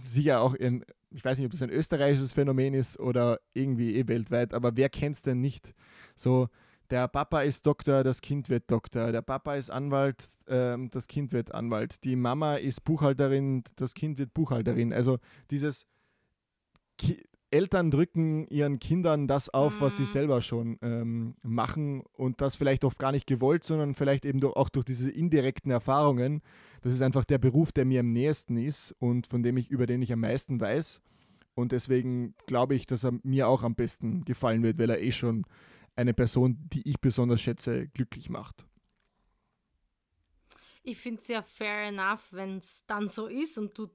sicher auch ein, ich weiß nicht, ob das ein österreichisches Phänomen ist oder irgendwie eh weltweit, aber wer kennt es denn nicht? So, der Papa ist Doktor, das Kind wird Doktor. Der Papa ist Anwalt, ähm, das Kind wird Anwalt. Die Mama ist Buchhalterin, das Kind wird Buchhalterin. Also dieses Ki Eltern drücken ihren Kindern das auf, was sie Mhm. selber schon ähm, machen und das vielleicht oft gar nicht gewollt, sondern vielleicht eben auch durch diese indirekten Erfahrungen. Das ist einfach der Beruf, der mir am nächsten ist und von dem ich, über den ich am meisten weiß. Und deswegen glaube ich, dass er mir auch am besten gefallen wird, weil er eh schon eine Person, die ich besonders schätze, glücklich macht. Ich finde es ja fair enough, wenn es dann so ist und du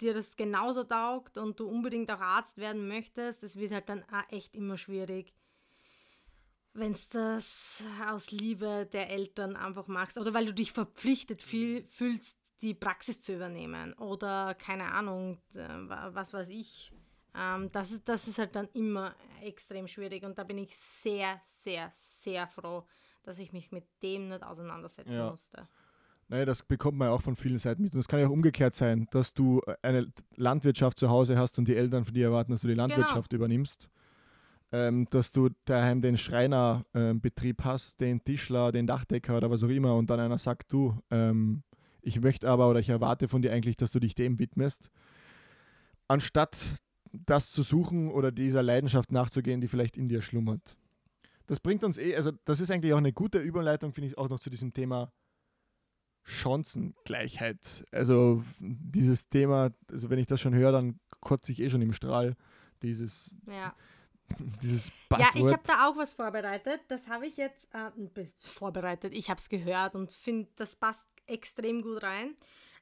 dir das genauso taugt und du unbedingt auch Arzt werden möchtest. Das wird halt dann auch echt immer schwierig, wenn es das aus Liebe der Eltern einfach machst oder weil du dich verpflichtet fühl, fühlst, die Praxis zu übernehmen oder keine Ahnung, wa- was weiß ich. Ähm, das, ist, das ist halt dann immer extrem schwierig und da bin ich sehr, sehr, sehr froh, dass ich mich mit dem nicht auseinandersetzen Ja. musste. Naja, das bekommt man ja auch von vielen Seiten mit. Und es kann ja auch umgekehrt sein, dass du eine Landwirtschaft zu Hause hast und die Eltern von dir erwarten, dass du die Landwirtschaft übernimmst. Ähm, dass du daheim den Schreinerbetrieb hast, den Tischler, den Dachdecker oder was auch immer und dann einer sagt, du, ähm, ich möchte aber oder ich erwarte von dir eigentlich, dass du dich dem widmest. Anstatt das zu suchen oder dieser Leidenschaft nachzugehen, die vielleicht in dir schlummert. Das bringt uns eh, also das ist eigentlich auch eine gute Überleitung, finde ich, auch noch zu diesem Thema Chancengleichheit. Also dieses Thema, also wenn ich das schon höre, dann kotze ich eh schon im Strahl. Dieses, Ja. dieses Ja, Passwort. ich habe da auch was vorbereitet. Das habe ich jetzt äh, be- vorbereitet. Ich habe es gehört und finde, das passt extrem gut rein.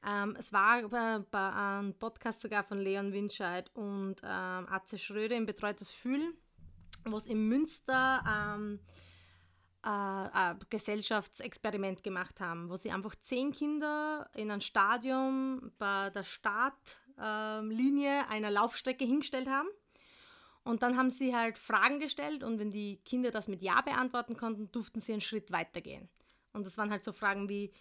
Ähm, es war bei, bei einem Podcast sogar von Leon Winscheid und ähm, Atze Schröder im Betreutes Fühlen, wo es in Münster ähm, äh, Gesellschaftsexperiment gemacht haben, wo sie einfach zehn Kinder in ein Stadion bei der Startlinie einer Laufstrecke hingestellt haben. Und dann haben sie halt Fragen gestellt und wenn die Kinder das mit Ja beantworten konnten, durften sie einen Schritt weitergehen. Und das waren halt so Fragen wie,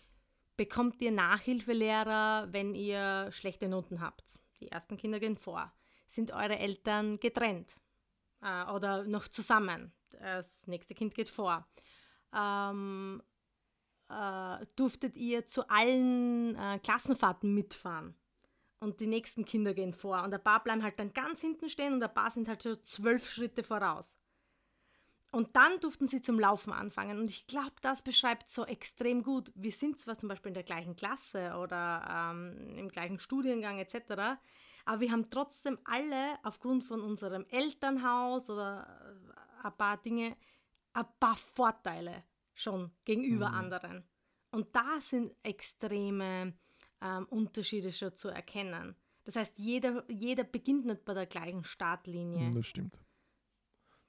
bekommt ihr Nachhilfelehrer, wenn ihr schlechte Noten habt? Die ersten Kinder gehen vor. Sind eure Eltern getrennt äh, oder noch zusammen? Das nächste Kind geht vor. Ähm, äh, durftet ihr zu allen äh, Klassenfahrten mitfahren? und die nächsten Kinder gehen vor. Und ein paar bleiben halt dann ganz hinten stehen und ein paar sind halt so zwölf Schritte voraus. Und dann durften sie zum Laufen anfangen. Und ich glaube, das beschreibt so extrem gut. Wir sind zwar zum Beispiel in der gleichen Klasse oder ähm, im gleichen Studiengang etc., aber wir haben trotzdem alle aufgrund von unserem Elternhaus oder äh, ein paar Dinge, ein paar Vorteile schon gegenüber anderen. Und da sind extreme ähm, Unterschiede schon zu erkennen. Das heißt, jeder, jeder beginnt nicht bei der gleichen Startlinie. Das stimmt.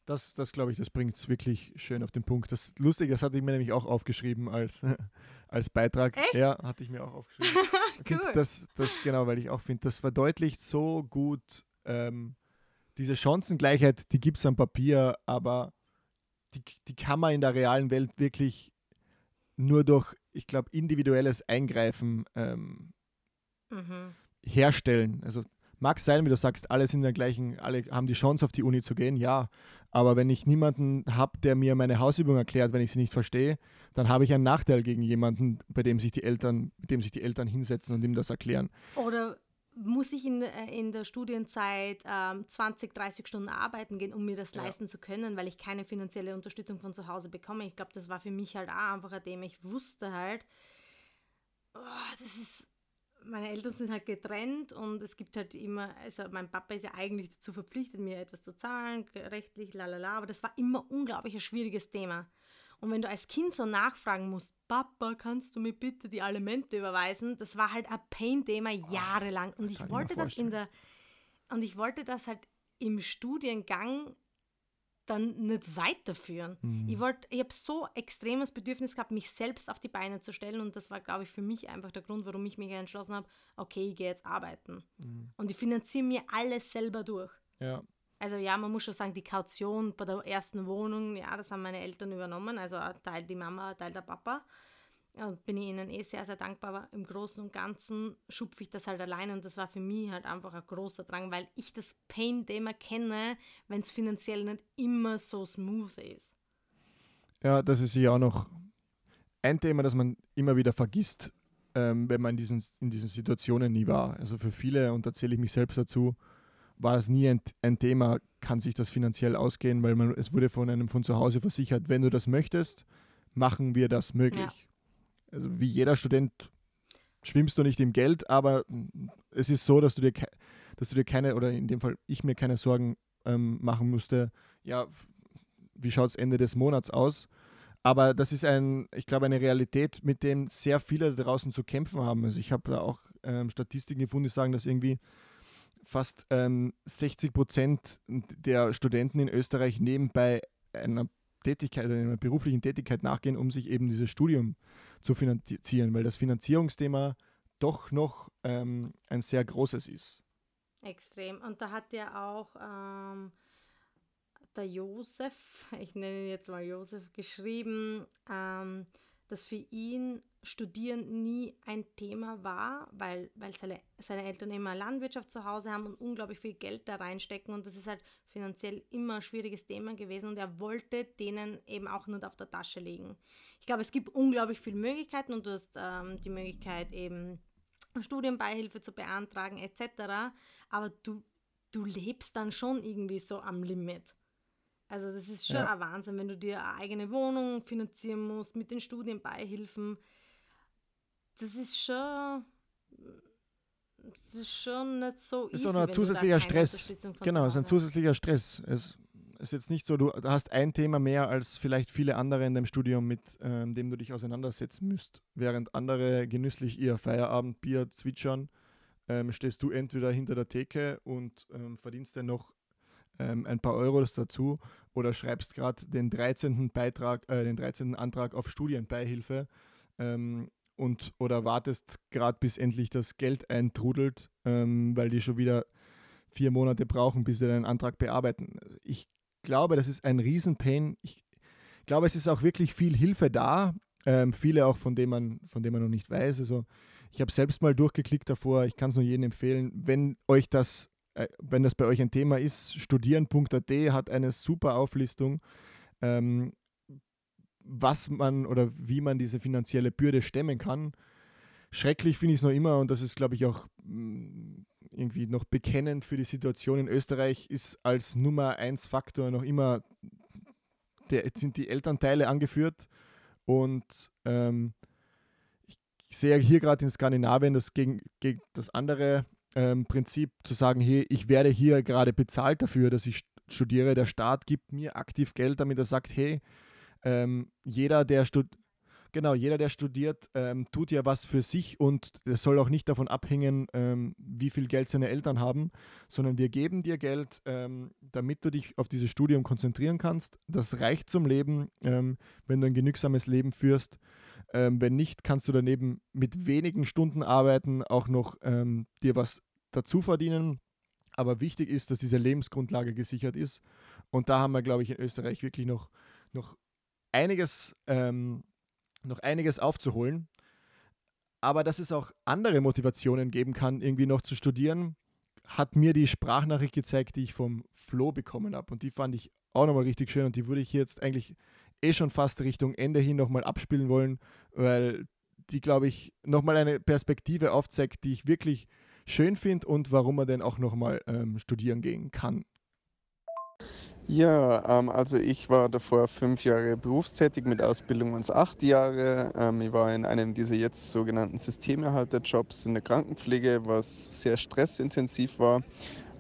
Das, das glaube ich, das bringt es wirklich schön auf den Punkt. Das Lustige, das hatte ich mir nämlich auch aufgeschrieben als, als Beitrag. Echt? Ja, hatte ich mir auch aufgeschrieben. Cool. Das, das genau, weil ich auch finde, das verdeutlicht so gut ähm, diese Chancengleichheit, die gibt es am Papier, aber die, die kann man in der realen Welt wirklich nur durch, ich glaube, individuelles Eingreifen ähm, Mhm. herstellen. Also mag sein, wie du sagst, alle sind in der gleichen, alle haben die Chance auf die Uni zu gehen, ja. Aber wenn ich niemanden habe, der mir meine Hausübung erklärt, wenn ich sie nicht verstehe, dann habe ich einen Nachteil gegen jemanden, bei dem sich die Eltern, mit dem sich die Eltern hinsetzen und ihm das erklären. Oder muss ich in, äh, in der Studienzeit ähm, 20, 30 Stunden arbeiten gehen, um mir das Ja. leisten zu können, weil ich keine finanzielle Unterstützung von zu Hause bekomme? Ich glaube, das war für mich halt auch einfach ein Thema. Ich wusste halt, oh, das ist, meine Eltern sind halt getrennt und es gibt halt immer, also mein Papa ist ja eigentlich dazu verpflichtet, mir etwas zu zahlen, rechtlich, lalala, aber das war immer unglaublich ein schwieriges Thema. Und wenn du als Kind so nachfragen musst, Papa, kannst du mir bitte die Alimente überweisen? Das war halt ein Pain-Thema jahrelang. Und ich kann ich wollte das in der, und ich wollte das halt im Studiengang dann nicht weiterführen. Mhm. Ich wollte, ich habe so extremes Bedürfnis gehabt, mich selbst auf die Beine zu stellen und das war, glaube ich, für mich einfach der Grund, warum ich mich entschlossen habe, okay, ich gehe jetzt arbeiten. Mhm. Und ich finanziere mir alles selber durch. Ja, Also ja, man muss schon sagen, die Kaution bei der ersten Wohnung, ja, das haben meine Eltern übernommen, also ein Teil die Mama, ein Teil der Papa. Und bin ich ihnen eh sehr, sehr dankbar, aber im Großen und Ganzen schupfe ich das halt alleine und das war für mich halt einfach ein großer Drang, weil ich das Pain-Thema kenne, wenn es finanziell nicht immer so smooth ist. ja, das ist ja auch noch ein Thema, das man immer wieder vergisst, ähm, wenn man in diesen, in diesen Situationen nie war. Also für viele, und da zähle ich mich selbst dazu, war es nie ein, ein Thema, kann sich das finanziell ausgehen, weil man, es wurde von einem von zu Hause versichert, wenn du das möchtest, machen wir das möglich. Also wie jeder Student schwimmst du nicht im Geld, aber es ist so, dass du dir, dass du dir keine, oder in dem Fall ich mir keine Sorgen ähm, machen musste, ja, wie schaut es Ende des Monats aus? Aber das ist ein, ich glaube, eine Realität, mit dem sehr viele da draußen zu kämpfen haben. Also ich habe da auch ähm, Statistiken gefunden, die sagen, dass irgendwie fast ähm, 60 Prozent der Studenten in Österreich nebenbei einer Tätigkeit, einer beruflichen Tätigkeit nachgehen, um sich eben dieses Studium zu finanzieren, weil das Finanzierungsthema doch noch ähm, ein sehr großes ist. Extrem. Und da hat ja auch ähm, der Josef, ich nenne ihn jetzt mal Josef, geschrieben, ähm, dass für ihn Studieren nie ein Thema war, weil, weil seine, seine Eltern immer Landwirtschaft zu Hause haben und unglaublich viel Geld da reinstecken und das ist halt finanziell immer ein schwieriges Thema gewesen und er wollte denen eben auch nicht auf der Tasche legen. Ich glaube, es gibt unglaublich viele Möglichkeiten und du hast ähm, die Möglichkeit eben Studienbeihilfe zu beantragen etc. Aber du, du lebst dann schon irgendwie so am Limit. Also das ist schon Ja. ein Wahnsinn, wenn du dir eine eigene Wohnung finanzieren musst mit den Studienbeihilfen. Das ist schon, das ist schon nicht so ist easy, auch noch ein wenn zusätzlicher Stress. Genau, es ist ein zusätzlicher Stress. Es ist jetzt nicht so, du hast ein Thema mehr als vielleicht viele andere in deinem Studium, mit ähm, dem du dich auseinandersetzen müsst. Während andere genüsslich ihr Feierabendbier zwitschern, ähm, stehst du entweder hinter der Theke und ähm, verdienst dann noch ähm, ein paar Euros dazu oder schreibst gerade den 13. Beitrag, äh, den 13. Antrag auf Studienbeihilfe ähm, und oder wartest gerade bis endlich das Geld eintrudelt, ähm, weil die schon wieder vier Monate brauchen, bis sie deinen Antrag bearbeiten. Ich glaube, das ist ein Riesenpain. Ich glaube, es ist auch wirklich viel Hilfe da. Ähm, viele auch, von dem man, von dem man noch nicht weiß. Also ich habe selbst mal durchgeklickt davor. Ich kann es nur jedem empfehlen, wenn euch das, äh, wenn das bei euch ein Thema ist, studieren.at hat eine super Auflistung, ähm, was man oder wie man diese finanzielle Bürde stemmen kann. Schrecklich finde ich es noch immer und das ist, glaube ich, auch mh, irgendwie noch bekennend für die Situation in Österreich, ist als Nummer 1 Faktor noch immer, der, jetzt sind die Elternteile angeführt und ähm, ich, sehe hier gerade in Skandinavien das gegen, gegen das andere ähm, Prinzip zu sagen, hey, ich werde hier gerade bezahlt dafür, dass ich st- studiere. Der Staat gibt mir aktiv Geld, damit er sagt, hey, ähm, jeder, der stud Genau, jeder, der studiert, ähm, tut ja was für sich und es soll auch nicht davon abhängen, ähm, wie viel Geld seine Eltern haben, sondern wir geben dir Geld, ähm, damit du dich auf dieses Studium konzentrieren kannst. Das reicht zum Leben, ähm, wenn du ein genügsames Leben führst. Ähm, wenn nicht, kannst du daneben mit wenigen Stunden arbeiten, auch noch ähm, dir was dazu verdienen. Aber wichtig ist, dass diese Lebensgrundlage gesichert ist. Und da haben wir, glaube ich, in Österreich wirklich noch, noch einiges ähm, noch einiges aufzuholen. Aber dass es auch andere Motivationen geben kann, irgendwie noch zu studieren, hat mir die Sprachnachricht gezeigt, die ich vom Flo bekommen habe. Und die fand ich auch nochmal richtig schön und die würde ich jetzt eigentlich eh schon fast Richtung Ende hin nochmal abspielen wollen, weil die, glaube ich, nochmal eine Perspektive aufzeigt, die ich wirklich schön finde und warum man denn auch nochmal ähm, studieren gehen kann. Ja, ähm, also ich war davor fünf Jahre berufstätig mit Ausbildung uns acht Jahre. Ähm, ich war in einem dieser jetzt sogenannten Systemerhalterjobs in der Krankenpflege, was sehr stressintensiv war.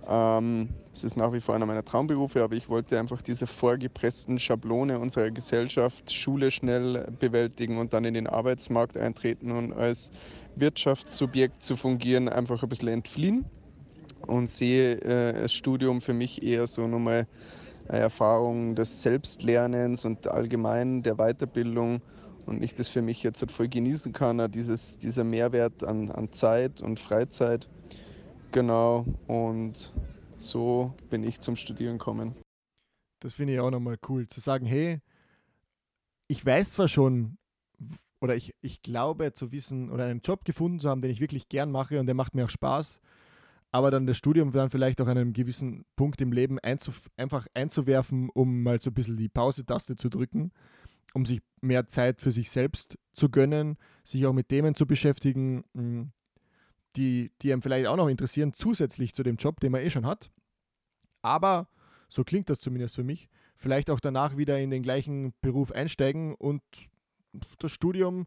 Ähm, es ist nach wie vor einer meiner Traumberufe, aber ich wollte einfach diese vorgepressten Schablone unserer Gesellschaft, Schule schnell bewältigen und dann in den Arbeitsmarkt eintreten und als Wirtschaftssubjekt zu fungieren, einfach ein bisschen entfliehen und sehe äh, das Studium für mich eher so nochmal Erfahrung des Selbstlernens und allgemein der Weiterbildung und ich das für mich jetzt halt voll genießen kann, dieses, dieser Mehrwert an, an Zeit und Freizeit. Genau, und so bin ich zum Studieren gekommen. Das finde ich auch nochmal cool, zu sagen, hey, ich weiß zwar schon, oder ich, ich glaube zu wissen oder einen Job gefunden zu haben, den ich wirklich gern mache und der macht mir auch Spaß, aber dann das Studium dann vielleicht auch an einem gewissen Punkt im Leben einzuf einfach einzuwerfen, um mal so ein bisschen die Pause-Taste zu drücken, um sich mehr Zeit für sich selbst zu gönnen, sich auch mit Themen zu beschäftigen, hm, die, die einem vielleicht auch noch interessieren, zusätzlich zu dem Job, den man eh schon hat. Aber, so klingt das zumindest für mich, vielleicht auch danach wieder in den gleichen Beruf einsteigen und das Studium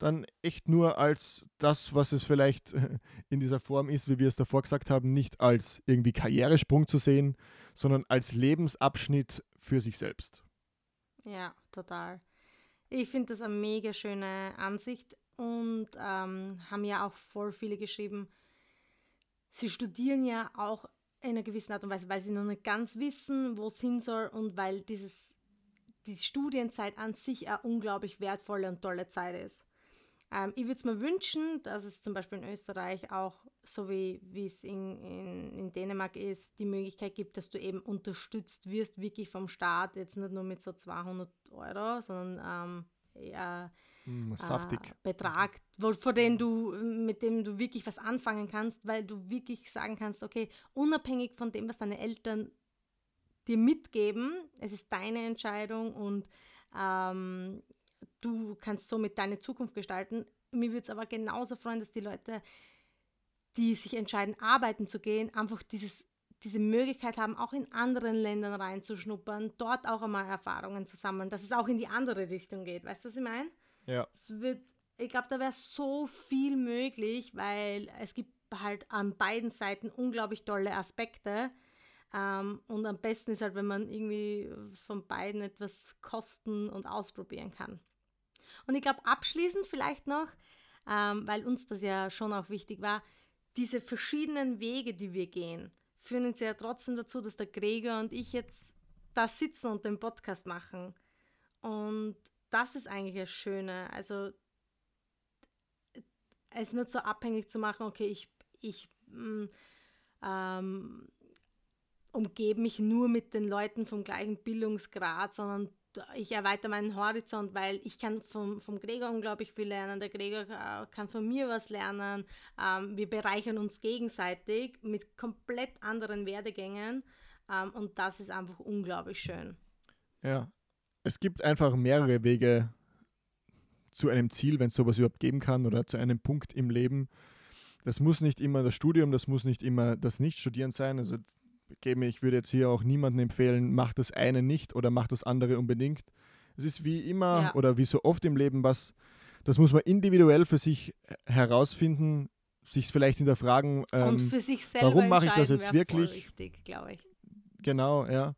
dann echt nur als das, was es vielleicht in dieser Form ist, wie wir es davor gesagt haben, nicht als irgendwie Karrieresprung zu sehen, sondern als Lebensabschnitt für sich selbst. Ja, total. Ich finde das eine mega schöne Ansicht und ähm, haben ja auch voll viele geschrieben, sie studieren ja auch in einer gewissen Art und Weise, weil sie noch nicht ganz wissen, wo es hin soll und weil dieses, die Studienzeit an sich eine unglaublich wertvolle und tolle Zeit ist. Ähm, ich würde es mir wünschen, dass es zum Beispiel in Österreich auch, so wie, es in, in, in Dänemark ist, die Möglichkeit gibt, dass du eben unterstützt wirst, wirklich vom Staat, jetzt nicht nur mit so 200 Euro, sondern ähm, eher mm, Saftig. Äh, Betrag, wo, vor dem du, mit dem du wirklich was anfangen kannst, weil du wirklich sagen kannst, okay, unabhängig von dem, was deine Eltern dir mitgeben, es ist deine Entscheidung und ähm, du kannst somit deine Zukunft gestalten. Mir würde es aber genauso freuen, dass die Leute, die sich entscheiden, arbeiten zu gehen, einfach dieses, diese Möglichkeit haben, auch in anderen Ländern reinzuschnuppern, dort auch einmal Erfahrungen zu sammeln, dass es auch in die andere Richtung geht. Weißt du, was ich meine? Ja. Es wird, ich glaube, da wäre so viel möglich, weil es gibt halt an beiden Seiten unglaublich tolle Aspekte. Um, ähm, und am besten ist halt, wenn man irgendwie von beiden etwas kosten und ausprobieren kann. Und ich glaube, abschließend vielleicht noch, ähm, weil uns das ja schon auch wichtig war, diese verschiedenen Wege, die wir gehen, führen uns ja trotzdem dazu, dass der Gregor und ich jetzt da sitzen und den Podcast machen. Und das ist eigentlich das Schöne. Also es nicht so abhängig zu machen, okay, ich, ich mm, ähm, umgebe mich nur mit den Leuten vom gleichen Bildungsgrad, sondern ich erweitere meinen Horizont, weil ich kann vom, vom Gregor unglaublich viel lernen, der Gregor äh, kann von mir was lernen. Ähm, wir bereichern uns gegenseitig mit komplett anderen Werdegängen ähm, und das ist einfach unglaublich schön. Ja, es gibt einfach mehrere Wege zu einem Ziel, wenn es sowas überhaupt geben kann oder zu einem Punkt im Leben. Das muss nicht immer das Studium, das muss nicht immer das Nichtstudieren sein. Also gebe ich würde jetzt hier auch niemandem empfehlen, mach das eine nicht oder mach das andere unbedingt. Es ist wie immer ja. oder wie so oft im Leben was, das muss man individuell für sich herausfinden, sich vielleicht hinterfragen, ähm, und für sich selber warum mache ich das jetzt wirklich? Richtig, glaube ich. Genau, ja.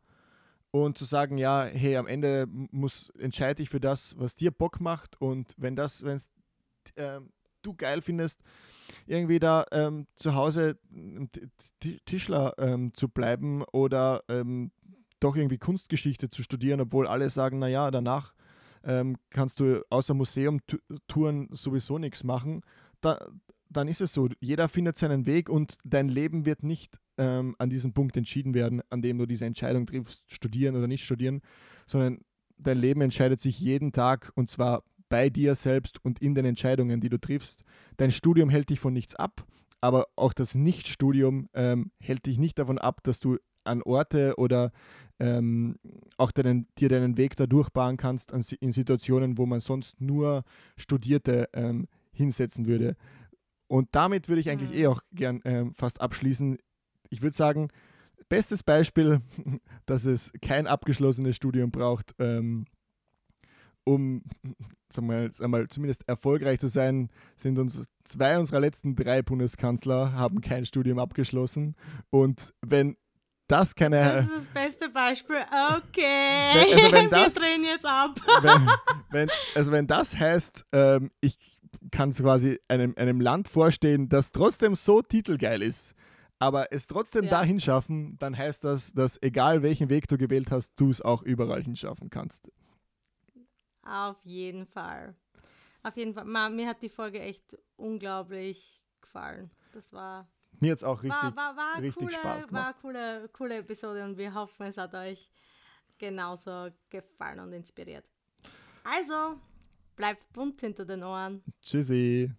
und zu sagen, ja, hey, am Ende muss entscheide ich für das, was dir Bock macht und wenn das, wenn es äh, du geil findest, irgendwie da ähm, zu Hause Tischler ähm, zu bleiben oder ähm, doch irgendwie Kunstgeschichte zu studieren, obwohl alle sagen, naja, danach ähm, kannst du außer Museumtouren sowieso nichts machen, da, dann ist es so. Jeder findet seinen Weg und dein Leben wird nicht ähm, an diesem Punkt entschieden werden, an dem du diese Entscheidung triffst, studieren oder nicht studieren, sondern dein Leben entscheidet sich jeden Tag und zwar bei dir selbst und in den Entscheidungen, die du triffst. Dein Studium hält dich von nichts ab, aber auch das Nichtstudium ähm, hält dich nicht davon ab, dass du an Orte oder ähm, auch deinen, dir deinen Weg da durchbauen kannst an, in Situationen, wo man sonst nur Studierte ähm, hinsetzen würde. Und damit würde ich eigentlich mhm. eh auch gern ähm, fast abschließen. Ich würde sagen, bestes Beispiel, dass es kein abgeschlossenes Studium braucht, ähm, um sagen wir, sagen wir, zumindest erfolgreich zu sein, sind uns zwei unserer letzten drei Bundeskanzler haben kein Studium abgeschlossen. Und wenn das keine. Das ist das beste Beispiel. Okay. Wenn, also wenn das, Wir drehen jetzt ab. Wenn, wenn, also wenn das heißt, ähm, ich kann quasi einem, einem Land vorstehen, das trotzdem so titelgeil ist, aber es trotzdem ja. dahin schaffen, dann heißt das, dass egal welchen Weg du gewählt hast, du es auch überall hinschaffen kannst. Auf jeden Fall. Auf jeden Fall. Ma, mir hat die Folge echt unglaublich gefallen. Das war. Mir jetzt auch richtig, war, war, war richtig coole, Spaß gemacht. War eine coole, coole Episode und wir hoffen, es hat euch genauso gefallen und inspiriert. Also, bleibt bunt hinter den Ohren. Tschüssi.